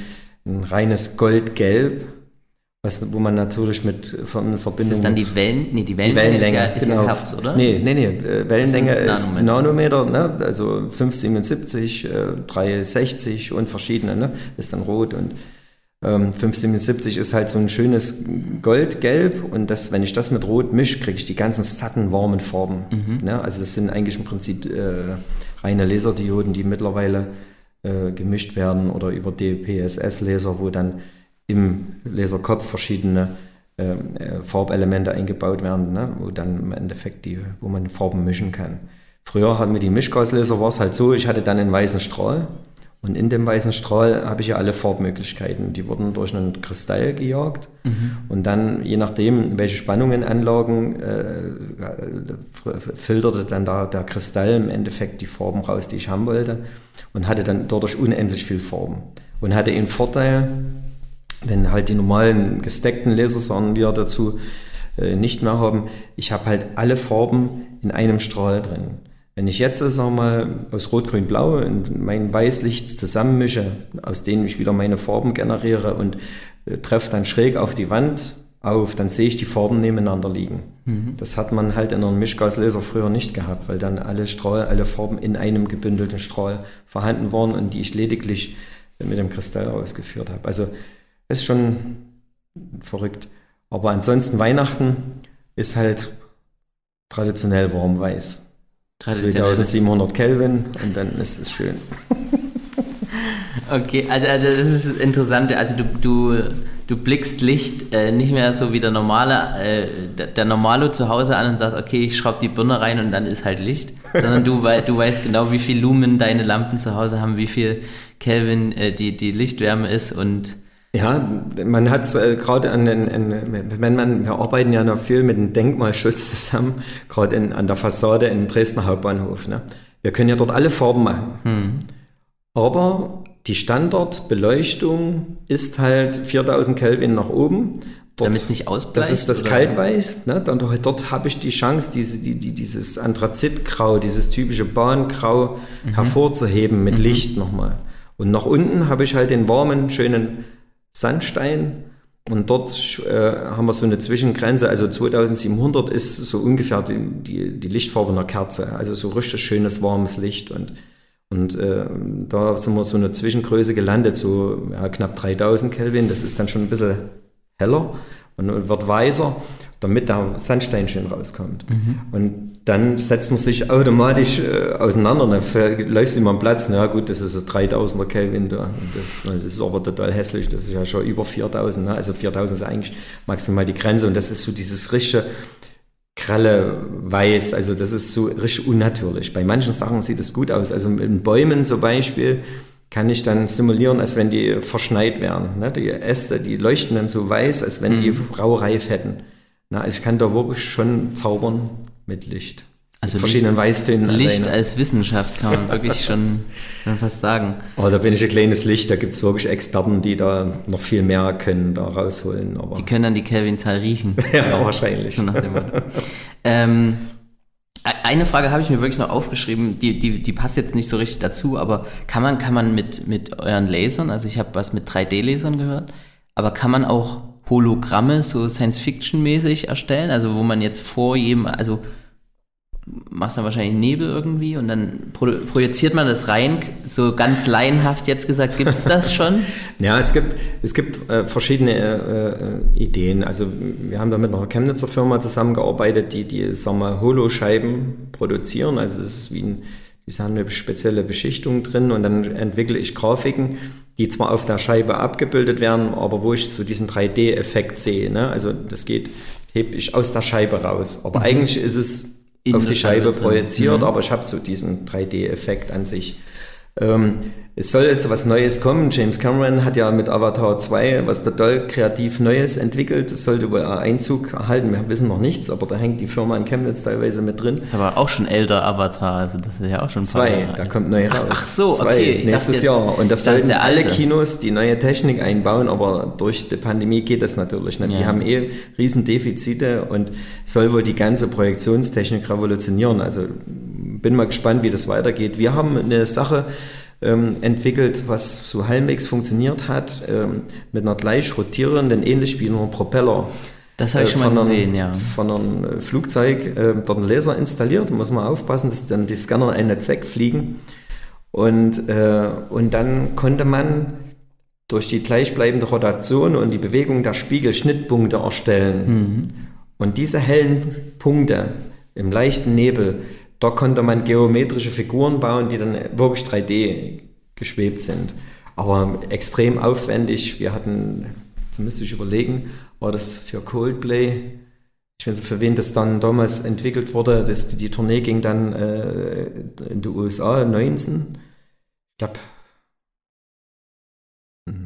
ein reines Goldgelb was, wo man natürlich mit von Verbindung. Ist das dann die Wellen? Nee, die Wellenlänge, die Wellenlänge ist, ja, ist genau. ja Hertz, oder? Nee, nee, nee. Äh, Wellenlänge ist Nanometer, ist Nanometer ne? also 577, äh, 360 und verschiedene, ne? Ist dann rot und ähm, 577 ist halt so ein schönes Goldgelb und das, wenn ich das mit Rot mische, kriege ich die ganzen satten, warmen Farben. Mhm. Ne? Also das sind eigentlich im Prinzip äh, reine Laserdioden, die mittlerweile äh, gemischt werden oder über DPSS-Laser, wo dann im Laserkopf verschiedene ähm, äh, Farbelemente eingebaut werden, ne? wo dann im Endeffekt die, wo man Farben mischen kann. Früher hatten wir die Mischgaslaser, war es halt so, ich hatte dann einen weißen Strahl und in dem weißen Strahl habe ich ja alle Farbmöglichkeiten. Die wurden durch einen Kristall gejagt mhm. und dann, je nachdem, welche Spannungen anlagen, äh, filterte dann da der Kristall im Endeffekt die Farben raus, die ich haben wollte und hatte dann dadurch unendlich viel Farben und hatte den Vorteil, denn halt die normalen gesteckten Lasersonnen wir dazu äh, nicht mehr haben. Ich habe halt alle Farben in einem Strahl drin. Wenn ich jetzt, sag mal, aus Rot, Grün, Blau und mein Weißlicht zusammenmische, aus denen ich wieder meine Farben generiere und äh, treffe dann schräg auf die Wand auf, dann sehe ich die Farben nebeneinander liegen. Mhm. Das hat man halt in einem Mischgaslaser früher nicht gehabt, weil dann alle Strahl, alle Farben in einem gebündelten Strahl vorhanden waren und die ich lediglich mit dem Kristall ausgeführt habe. Also ist schon verrückt. Aber ansonsten Weihnachten ist halt traditionell warm-weiß. 2700 Kelvin und dann ist es schön. Okay, also, also das ist interessant. Also du, du, du blickst Licht äh, nicht mehr so wie der normale, äh, der, Normalo zu Hause an und sagst, okay, ich schraube die Birne rein und dann ist halt Licht, sondern du, du weißt genau, wie viel Lumen deine Lampen zu Hause haben, wie viel Kelvin äh, die, die Lichtwärme ist und ja, man hat äh, gerade an den, wenn man, wir arbeiten ja noch viel mit dem Denkmalschutz zusammen, gerade an der Fassade in Dresdner Hauptbahnhof. Ne? Wir können ja dort alle Farben machen. Hm. Aber die Standardbeleuchtung ist halt 4000 Kelvin nach oben. Dort, Damit es nicht ausbleicht? Das ist das oder? Kaltweiß. Ne? Dann, dort habe ich die Chance, diese, die, die, dieses Anthrazitgrau, dieses typische Bahngrau mhm. hervorzuheben mit mhm. Licht nochmal. Und nach unten habe ich halt den warmen, schönen Sandstein. Und dort äh, haben wir so eine Zwischengrenze, also 2700 ist so ungefähr die, die, die Lichtfarbe einer Kerze, also so richtig schönes warmes Licht. Und, und äh, da sind wir so eine Zwischengröße gelandet, so ja, knapp 3000 Kelvin, das ist dann schon ein bisschen heller und wird weißer damit der Sandstein schön rauskommt. Mhm. Und dann setzt man sich automatisch äh, auseinander. Dann läufst du immer am Platz, na gut, das ist ein 3000er Kelvin da. Das, das, ist aber total hässlich, das ist ja schon über 4000. Ne? Also 4000 ist eigentlich maximal die Grenze und das ist so dieses richtige grelle Weiß, also das ist so richtig unnatürlich. Bei manchen Sachen sieht es gut aus. Also in Bäumen zum Beispiel kann ich dann simulieren, als wenn die verschneit wären. Ne? Die Äste, die leuchten dann so weiß, als wenn mhm. die raureif hätten. Na, also ich kann da wirklich schon zaubern mit Licht. Also verschiedenen Weißtönen. Licht alleine. als Wissenschaft kann man wirklich schon, schon fast sagen. Aber da bin ich ein kleines Licht, da gibt es wirklich Experten, die da noch viel mehr können da rausholen. Aber die können dann die Kelvin-Zahl riechen. ja, wahrscheinlich. Ähm, e-, eine Frage habe ich mir wirklich noch aufgeschrieben, die, die, die passt jetzt nicht so richtig dazu, aber kann man, kann man mit, mit euren Lasern, also ich habe was mit 3D-Lasern gehört, aber kann man auch Hologramme so Science-Fiction-mäßig erstellen, also wo man jetzt vor jedem, also machst dann wahrscheinlich Nebel irgendwie und dann pro projiziert man das rein, so ganz laienhaft jetzt gesagt, gibt es das schon? ja, es gibt, es gibt äh, verschiedene äh, Ideen. Also wir haben da mit einer Chemnitzer Firma zusammengearbeitet, die die sagen wir, Holoscheiben produzieren. Also es ist wie ein die haben eine spezielle Beschichtung drin und dann entwickle ich Grafiken, die zwar auf der Scheibe abgebildet werden, aber wo ich so diesen 3D-Effekt sehe. Ne? Also das geht, hebe ich aus der Scheibe raus. Aber mhm. eigentlich ist es In auf die Scheibe, Scheibe projiziert, mhm. aber ich habe so diesen 3D-Effekt an sich. Ähm, es soll jetzt was Neues kommen. James Cameron hat ja mit Avatar 2 was total kreativ Neues entwickelt. Es sollte wohl Einzug erhalten. Wir wissen noch nichts, aber da hängt die Firma in Chemnitz teilweise mit drin. Ist aber auch schon älter Avatar, also das ist ja auch schon zwei. Da kommt neu raus. Ach, ach so, zwei, okay. Ich nächstes jetzt, Jahr. Und das sollten alle Kinos die neue Technik einbauen, aber durch die Pandemie geht das natürlich nicht. Ja. Die haben eh Riesendefizite und soll wohl die ganze Projektionstechnik revolutionieren. Also bin mal gespannt, wie das weitergeht. Wir haben eine Sache ähm, entwickelt, was so halbwegs funktioniert hat, ähm, mit einer gleich rotierenden, ähnlich wie einem Propeller. Das habe ich äh, schon mal gesehen, einem, ja. Von einem äh, Flugzeug äh, dort einen Laser installiert, da muss man aufpassen, dass dann die Scanner einen nicht wegfliegen. Und, äh, und dann konnte man durch die gleichbleibende Rotation und die Bewegung der Spiegel Schnittpunkte erstellen. Mhm. Und diese hellen Punkte im leichten Nebel, da konnte man geometrische Figuren bauen, die dann wirklich 3D geschwebt sind. Aber extrem aufwendig. Wir hatten, jetzt müsste ich überlegen, war das für Coldplay? Ich weiß nicht, für wen das dann damals entwickelt wurde. Das, die, Tournee ging dann äh, in die USA 19. Ich glaube,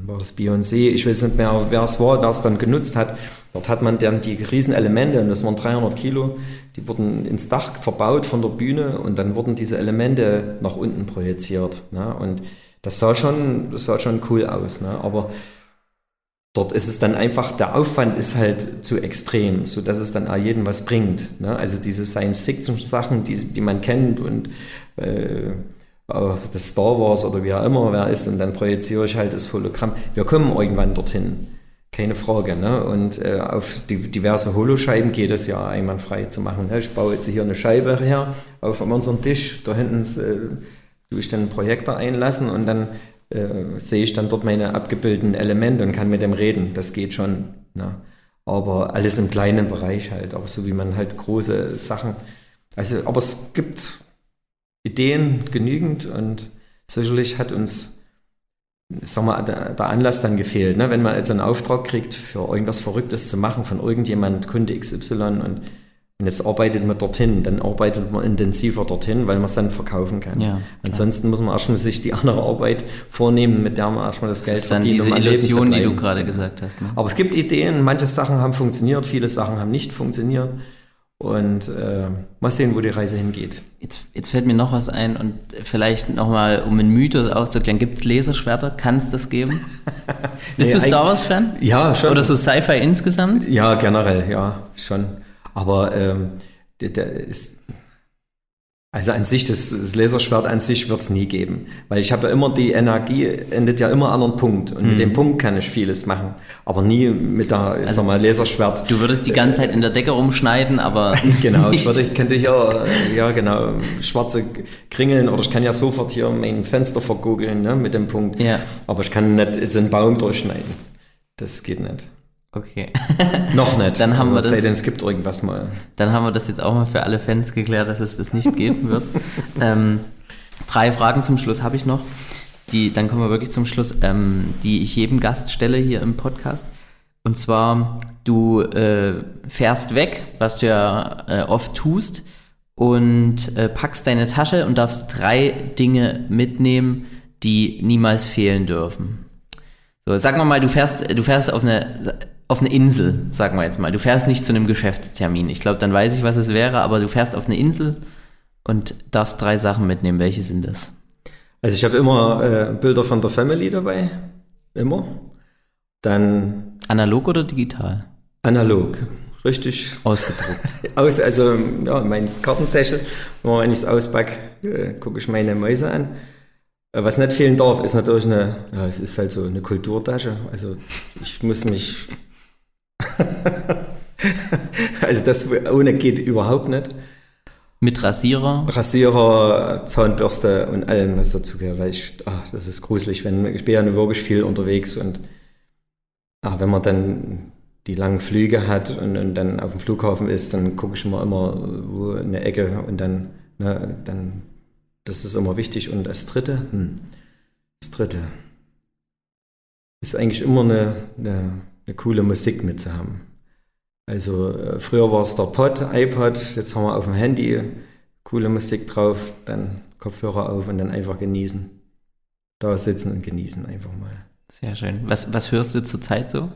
war das Beyoncé, ich weiß nicht mehr, wer es war, wer es dann genutzt hat. Dort hat man dann die Riesenelemente, und das waren 300 Kilo, die wurden ins Dach verbaut von der Bühne und dann wurden diese Elemente nach unten projiziert. Ne? Und das sah schon, das sah schon cool aus. Ne? Aber dort ist es dann einfach, der Aufwand ist halt zu extrem, so dass es dann auch jedem was bringt. Ne? Also diese Science-Fiction-Sachen, die, die man kennt und äh, das Star Wars oder wie auch immer wer ist, und dann projiziere ich halt das Hologramm. Wir kommen irgendwann dorthin. Keine Frage. Ne? Und äh, auf die diverse Holoscheiben geht es ja einwandfrei zu machen. Ne? Ich baue jetzt hier eine Scheibe her auf unserem Tisch. Da hinten äh, tue ich dann einen Projektor einlassen und dann äh, sehe ich dann dort meine abgebildeten Elemente und kann mit dem reden. Das geht schon. Ne? Aber alles im kleinen Bereich halt. Aber so wie man halt große Sachen. Also, aber es gibt Ideen genügend und sicherlich hat uns sag mal, der, Anlass dann gefehlt. Ne? Wenn man jetzt einen Auftrag kriegt, für irgendwas Verrücktes zu machen von irgendjemand, Kunde XY und, und jetzt arbeitet man dorthin, dann arbeitet man intensiver dorthin, weil man es dann verkaufen kann. Ja, Ansonsten muss man erstmal sich die andere Arbeit vornehmen, mit der man erstmal das, das Geld ist dann verdient. Diese um Illusion, die du gerade gesagt hast. Ne? Aber es gibt Ideen, manche Sachen haben funktioniert, viele Sachen haben nicht funktioniert. Und äh, mal sehen, wo die Reise hingeht. Jetzt, jetzt fällt mir noch was ein und vielleicht nochmal, um einen Mythos aufzuklären, gibt es Laserschwerter? Kann es das geben? Bist nee, du Star Wars-Fan? Ja, schon. Oder so Sci-Fi insgesamt? Ja, generell, ja, schon. Aber ähm, der, der ist, also an sich, das, das Laserschwert an sich wird es nie geben. Weil ich habe ja immer, die Energie endet ja immer an einem Punkt. Und mhm. mit dem Punkt kann ich vieles machen. Aber nie mit der, ich also, sag mal, Laserschwert. Du würdest die ganze Zeit in der Decke rumschneiden, aber. genau, nicht. ich, würde, ich könnte hier, ja genau, schwarze Kringeln oder ich kann ja sofort hier mein Fenster vergoogeln ne, mit dem Punkt. Ja. Aber ich kann nicht jetzt einen Baum durchschneiden. Das geht nicht. Okay. Noch nicht. Dann haben also, wir das. Sei denn, es gibt irgendwas mal. Dann haben wir das jetzt auch mal für alle Fans geklärt, dass es das nicht geben wird. ähm, drei Fragen zum Schluss habe ich noch. Die, dann kommen wir wirklich zum Schluss, ähm, die ich jedem Gast stelle hier im Podcast. Und zwar, du äh, fährst weg, was du ja äh, oft tust, und äh, packst deine Tasche und darfst drei Dinge mitnehmen, die niemals fehlen dürfen. So, sagen wir mal, du fährst, du fährst auf eine auf eine Insel, sagen wir jetzt mal. Du fährst nicht zu einem Geschäftstermin. Ich glaube, dann weiß ich, was es wäre, aber du fährst auf eine Insel und darfst drei Sachen mitnehmen. Welche sind das? Also ich habe immer äh, Bilder von der Family dabei. Immer. Dann. Analog oder digital? Analog. Richtig. Ausgedruckt. Aus, also ja, mein Kartentäschel. Wenn ich es auspacke, äh, gucke ich meine Mäuse an. Äh, was nicht fehlen darf, ist natürlich eine, ja, es ist halt so eine Kulturtasche. Also ich muss mich also das ohne geht überhaupt nicht. Mit Rasierer? Rasierer, Zahnbürste und allem, was dazu gehört. Weil ich, ach, das ist gruselig, wenn ich bin ja wirklich viel unterwegs und ach, wenn man dann die langen Flüge hat und, und dann auf dem Flughafen ist, dann gucke ich immer immer wo eine Ecke und dann, ne, dann, das ist immer wichtig. Und das dritte, hm, das dritte ist eigentlich immer eine, eine eine coole Musik mitzuhaben. Also äh, früher war es der Pod, iPod, jetzt haben wir auf dem Handy coole Musik drauf, dann Kopfhörer auf und dann einfach genießen. Da sitzen und genießen einfach mal. Sehr schön. Was, was hörst du zurzeit so?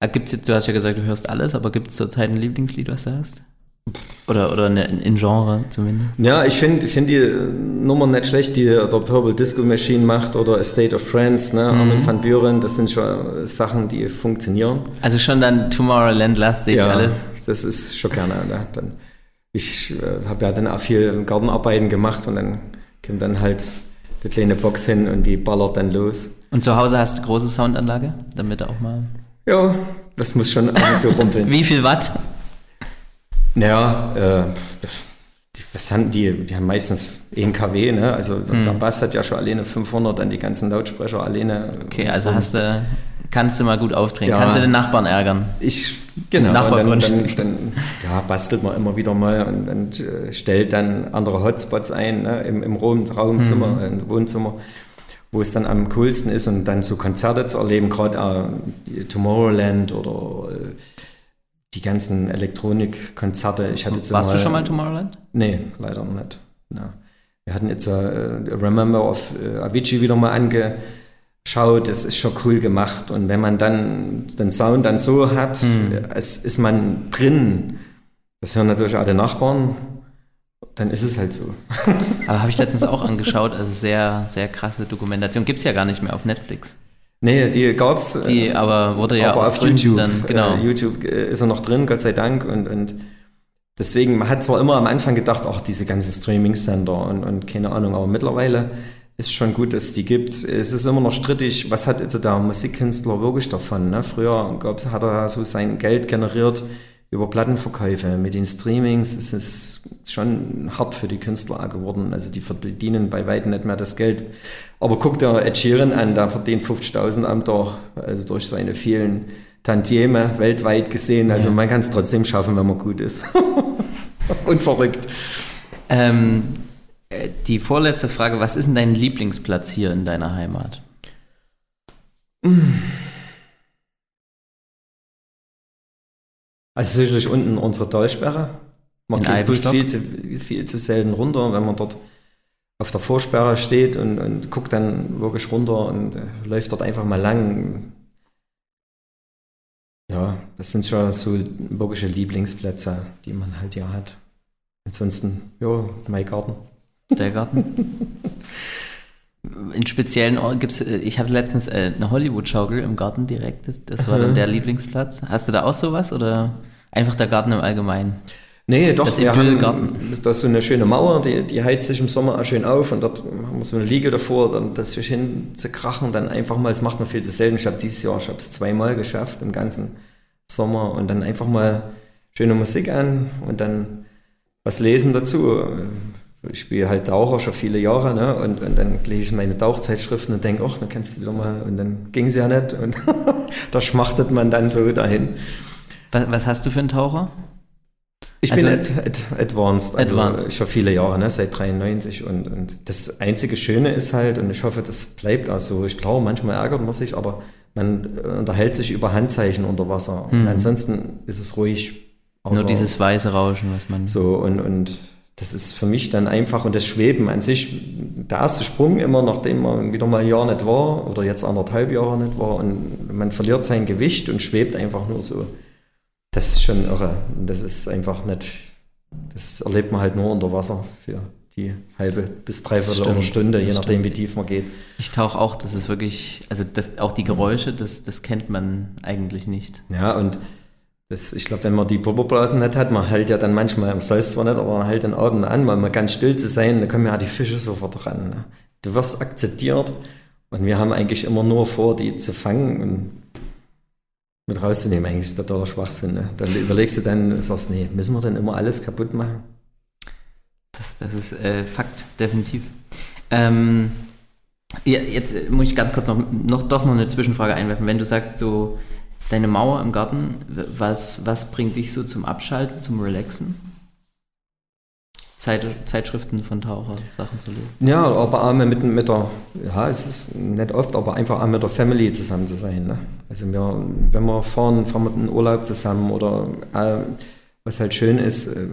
Ah, gibt's jetzt, du hast ja gesagt, du hörst alles, aber gibt es zurzeit ein Lieblingslied, was du hast? Oder, oder eine, in Genre zumindest. Ja, ich finde find die Nummer nicht schlecht, die der Purple Disco Machine macht oder A State of Friends, ne? Mhm. Armin van Buren, das sind schon Sachen, die funktionieren. Also schon dann Tomorrowland-lastig ja, alles? das ist schon gerne. Ne? Dann, ich äh, habe ja dann auch viel Gartenarbeiten gemacht und dann kommt dann halt die kleine Box hin und die ballert dann los. Und zu Hause hast du große Soundanlage, damit auch mal... Ja, das muss schon ab und zu rumpeln. Wie viel Watt? Naja, äh, was haben die? Die haben meistens 1 kW, ne? Also mhm. der Bass hat ja schon alleine 500, dann die ganzen Lautsprecher alleine. Okay, also hast du, kannst du mal gut aufdrehen. Ja, kannst du den Nachbarn ärgern? Ich, genau. Dann, dann, dann, ja, bastelt man immer wieder mal und, und äh, stellt dann andere Hotspots ein, ne? Im, im Raumzimmer, mhm. im Wohnzimmer wo es dann am coolsten ist und dann so Konzerte zu erleben, gerade äh, Tomorrowland oder äh, die ganzen Elektronikkonzerte. Ich hatte jetzt Warst mal, du schon mal in Tomorrowland? Nee, leider noch nicht. Ja. Wir hatten jetzt uh, Remember of uh, Avicii wieder mal angeschaut. Das ist schon cool gemacht. Und wenn man dann den Sound dann so hat, hm. es ist man drin. Das hören natürlich alle Nachbarn. Dann ist es halt so. Aber habe ich letztens auch angeschaut. Also sehr, sehr krasse Dokumentation. Gibt es ja gar nicht mehr auf Netflix. Nee, die gab's. Die äh, aber wurde ja aber auf Gründen YouTube dann, genau. Äh, YouTube ist er noch drin, Gott sei Dank. Und, und deswegen, man hat zwar immer am Anfang gedacht, ach, diese ganzen Streaming-Sender und, und keine Ahnung, aber mittlerweile ist schon gut, dass es die gibt. Es ist immer noch strittig, was hat jetzt der Musikkünstler wirklich davon? Ne? Früher gab's, hat er so sein Geld generiert über Plattenverkäufe. Mit den Streamings ist es schon hart für die Künstler geworden. Also die verdienen bei weitem nicht mehr das Geld. Aber guck dir Ed Sheeran an, der verdient 50.000 am Tag, also durch seine vielen Tantieme weltweit gesehen. Also ja. man kann es trotzdem schaffen, wenn man gut ist. Und verrückt. Ähm, äh, die vorletzte Frage, was ist denn dein Lieblingsplatz hier in deiner Heimat? Also sicherlich unten unsere Talsperre. Man geht bloß viel zu, viel zu selten runter, wenn man dort auf der Vorsperre steht und, und guckt dann wirklich runter und äh, läuft dort einfach mal lang. Ja, das sind schon so wirkliche Lieblingsplätze, die man halt hier hat. Ansonsten, ja, mein Garten. Der Garten. In speziellen Orten gibt es, äh, ich hatte letztens äh, eine Hollywood-Schaukel im Garten direkt, das, das war dann der Lieblingsplatz. Hast du da auch sowas oder einfach der Garten im Allgemeinen? Nee, doch, das wir haben da ist so eine schöne Mauer, die, die heizt sich im Sommer auch schön auf und dort haben wir so eine Liege davor, dann das sich hin zu krachen, dann einfach mal, das macht man viel zu selten. Ich habe dieses Jahr, ich habe es zweimal geschafft im ganzen Sommer und dann einfach mal schöne Musik an und dann was lesen dazu ich spiele halt Taucher schon viele Jahre, ne? Und, und dann lese ich meine Tauchzeitschriften und denke, ach, dann kannst du wieder mal, und dann ging es ja nicht. Und da schmachtet man dann so dahin. Was, was hast du für einen Taucher? Ich also, bin ad, ad, advanced, also advanced. schon viele Jahre, ne, seit 93 und, und das einzige Schöne ist halt, und ich hoffe, das bleibt auch so, ich glaube, manchmal ärgert man sich, aber man unterhält sich über Handzeichen unter Wasser. Mhm. Und ansonsten ist es ruhig. Nur dieses weiße Rauschen, was man. So, und, und das ist für mich dann einfach und das Schweben an sich, der erste Sprung immer, nachdem man wieder mal ein Jahr nicht war oder jetzt anderthalb Jahre nicht war und man verliert sein Gewicht und schwebt einfach nur so. Das ist schon irre. Das ist einfach nicht, das erlebt man halt nur unter Wasser für die halbe bis dreiviertel Stunde, je nachdem, wie tief man geht. Ich tauche auch, das ist wirklich, also das, auch die Geräusche, das, das kennt man eigentlich nicht. Ja, und das, ich glaube, wenn man die Pulverblasen nicht hat, man hält ja dann manchmal, man soll es zwar nicht, aber man hält den Atem an, weil man ganz still zu sein, da kommen ja die Fische sofort ran. Ne? Du wirst akzeptiert und wir haben eigentlich immer nur vor, die zu fangen und mit rauszunehmen. Eigentlich ist das totaler Schwachsinn. Ne? Dann überlegst du dann, sagst, nee, müssen wir dann immer alles kaputt machen? Das, das ist äh, Fakt, definitiv. Ähm, ja, jetzt muss ich ganz kurz noch, noch doch noch eine Zwischenfrage einwerfen. Wenn du sagst, so Deine Mauer im Garten, was, was bringt dich so zum Abschalten, zum Relaxen? Zeit, Zeitschriften von Taucher, Sachen zu lesen. Ja, aber auch mit, mit der, ja, es ist nicht oft, aber einfach auch mit der Family zusammen zu sein. Ne? Also wir, wenn wir fahren, fahren wir in Urlaub zusammen oder äh, was halt schön ist, äh,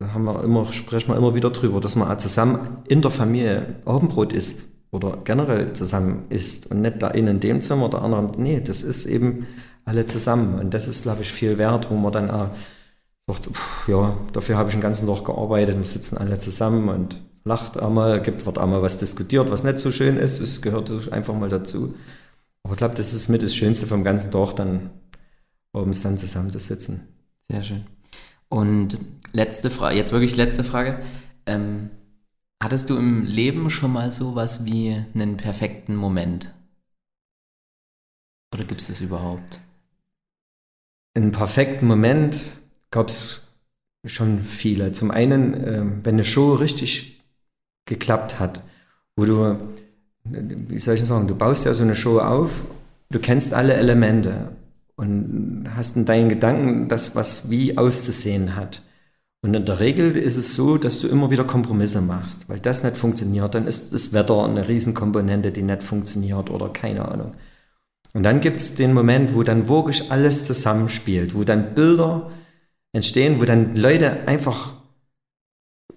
da haben wir immer, sprechen wir immer wieder drüber, dass man auch zusammen in der Familie Abendbrot isst oder generell zusammen isst und nicht eine in dem Zimmer, der andere. Nee, das ist eben alle zusammen. Und das ist, glaube ich, viel wert, wo man dann auch sagt, pff, ja, dafür habe ich den ganzen Tag gearbeitet, wir sitzen alle zusammen und lacht einmal, gibt, wird einmal was diskutiert, was nicht so schön ist, es gehört einfach mal dazu. Aber ich glaube, das ist mit das Schönste vom ganzen Tag, dann oben dann zusammenzusitzen. Sehr schön. Und letzte Frage, jetzt wirklich letzte Frage. Ähm, hattest du im Leben schon mal sowas wie einen perfekten Moment? Oder gibt es das überhaupt? Einen perfekten Moment gab es schon viele. Zum einen, äh, wenn eine Show richtig geklappt hat, wo du, wie soll ich sagen, du baust ja so eine Show auf, du kennst alle Elemente und hast in deinen Gedanken das, was wie auszusehen hat. Und in der Regel ist es so, dass du immer wieder Kompromisse machst, weil das nicht funktioniert. Dann ist das Wetter eine Riesenkomponente, die nicht funktioniert oder keine Ahnung. Und dann gibt es den Moment, wo dann wirklich alles zusammenspielt, wo dann Bilder entstehen, wo dann Leute einfach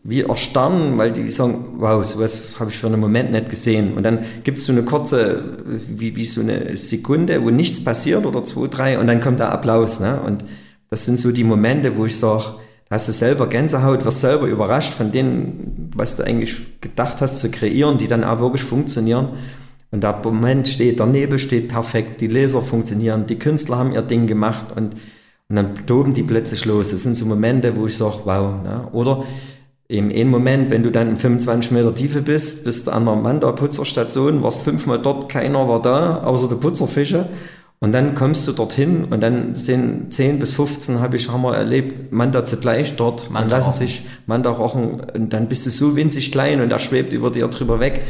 wie erstarren, weil die sagen, wow, sowas habe ich für einen Moment nicht gesehen. Und dann gibt es so eine kurze, wie, wie so eine Sekunde, wo nichts passiert oder zwei, drei und dann kommt der Applaus. Ne? Und das sind so die Momente, wo ich sage, hast du selber Gänsehaut, wirst selber überrascht von denen, was du eigentlich gedacht hast zu kreieren, die dann auch wirklich funktionieren. Und der Moment steht, der Nebel steht perfekt, die Laser funktionieren, die Künstler haben ihr Ding gemacht und, und dann toben die plötzlich los. Das sind so Momente, wo ich sage, wow. Ne? Oder im einen Moment, wenn du dann in 25 Meter Tiefe bist, bist du an der Manda-Putzerstation, warst fünfmal dort, keiner war da, außer der Putzerfische. Und dann kommst du dorthin und dann sind 10 bis 15, habe ich, haben wir erlebt, Manda zugleich dort Manda und lassen sich Manda rochen und dann bist du so winzig klein und er schwebt über dir drüber weg.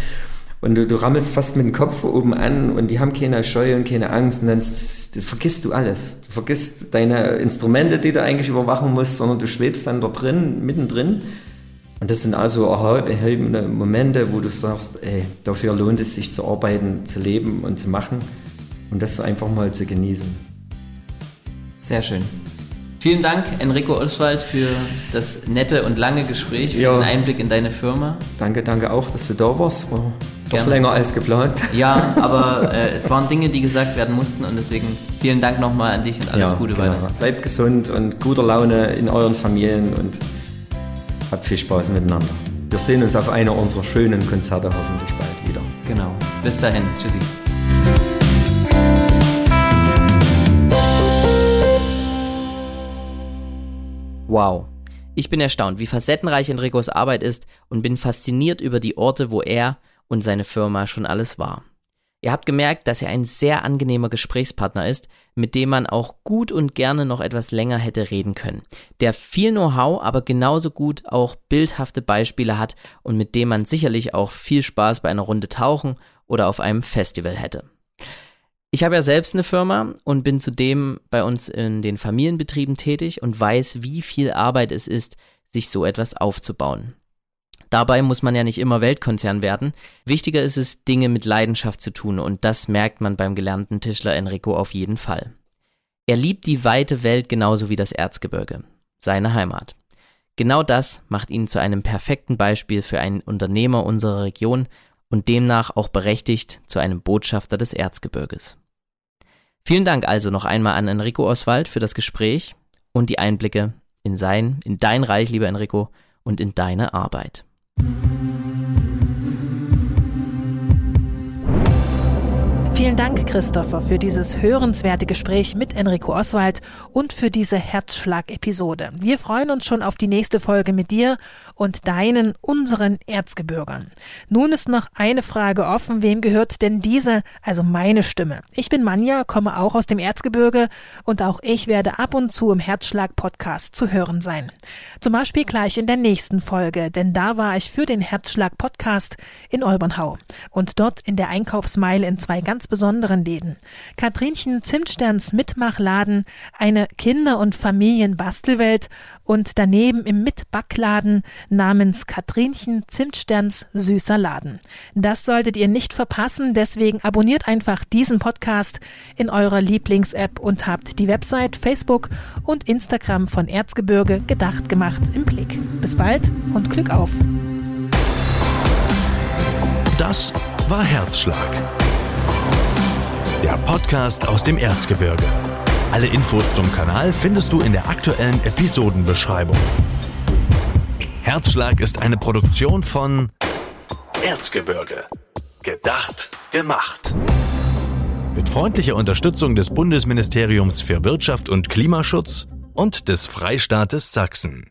Und du, du rammelst fast mit dem Kopf oben an und die haben keine Scheu und keine Angst und dann vergisst du alles. Du vergisst deine Instrumente, die du eigentlich überwachen musst, sondern du schwebst dann dort drin, mittendrin. Und das sind also erhebende Momente, wo du sagst, ey, dafür lohnt es sich zu arbeiten, zu leben und zu machen und das einfach mal zu genießen. Sehr schön. Vielen Dank, Enrico Oswald, für das nette und lange Gespräch, für Ja. den Einblick in deine Firma. Danke, danke auch, dass du da warst. War doch Gerne. länger als geplant. Ja, aber äh, es waren Dinge, die gesagt werden mussten und deswegen vielen Dank nochmal an dich und alles ja, Gute genau. weiter. Bleibt gesund und guter Laune in euren Familien und habt viel Spaß miteinander. Wir sehen uns auf einer unserer schönen Konzerte hoffentlich bald wieder. Genau. Bis dahin. Tschüssi. Wow. Ich bin erstaunt, wie facettenreich Enricos Arbeit ist und bin fasziniert über die Orte, wo er und seine Firma schon alles war. Ihr habt gemerkt, dass er ein sehr angenehmer Gesprächspartner ist, mit dem man auch gut und gerne noch etwas länger hätte reden können. Der viel Know-how, aber genauso gut auch bildhafte Beispiele hat und mit dem man sicherlich auch viel Spaß bei einer Runde tauchen oder auf einem Festival hätte. Ich habe ja selbst eine Firma und bin zudem bei uns in den Familienbetrieben tätig und weiß, wie viel Arbeit es ist, sich so etwas aufzubauen. Dabei muss man ja nicht immer Weltkonzern werden. Wichtiger ist es, Dinge mit Leidenschaft zu tun und das merkt man beim gelernten Tischler Enrico auf jeden Fall. Er liebt die weite Welt genauso wie das Erzgebirge, seine Heimat. Genau das macht ihn zu einem perfekten Beispiel für einen Unternehmer unserer Region und demnach auch berechtigt zu einem Botschafter des Erzgebirges. Vielen Dank also noch einmal an Enrico Oswald für das Gespräch und die Einblicke in sein, in dein Reich, lieber Enrico, und in deine Arbeit. Mm-hmm. Vielen Dank, Christopher, für dieses hörenswerte Gespräch mit Enrico Oswald und für diese Herzschlag-Episode. Wir freuen uns schon auf die nächste Folge mit dir und deinen, unseren Erzgebirgern. Nun ist noch eine Frage offen. Wem gehört denn diese, also meine Stimme? Ich bin Manja, komme auch aus dem Erzgebirge und auch ich werde ab und zu im Herzschlag-Podcast zu hören sein. Zum Beispiel gleich in der nächsten Folge, denn da war ich für den Herzschlag-Podcast in Olbernhau und dort in der Einkaufsmeile in zwei ganz besonderen Läden. Katrinchen Zimtsterns Mitmachladen, eine Kinder- und Familienbastelwelt und daneben im Mitbackladen namens Katrinchen Zimtsterns Süßer Laden. Das solltet ihr nicht verpassen, deswegen abonniert einfach diesen Podcast in eurer Lieblings-App und habt die Website, Facebook und Instagram von Erzgebirge gedacht gemacht im Blick. Bis bald und Glück auf! Das war Herzschlag. Der Podcast aus dem Erzgebirge. Alle Infos zum Kanal findest du in der aktuellen Episodenbeschreibung. Herzschlag ist eine Produktion von Erzgebirge. Gedacht, gemacht. Mit freundlicher Unterstützung des Bundesministeriums für Wirtschaft und Klimaschutz und des Freistaates Sachsen.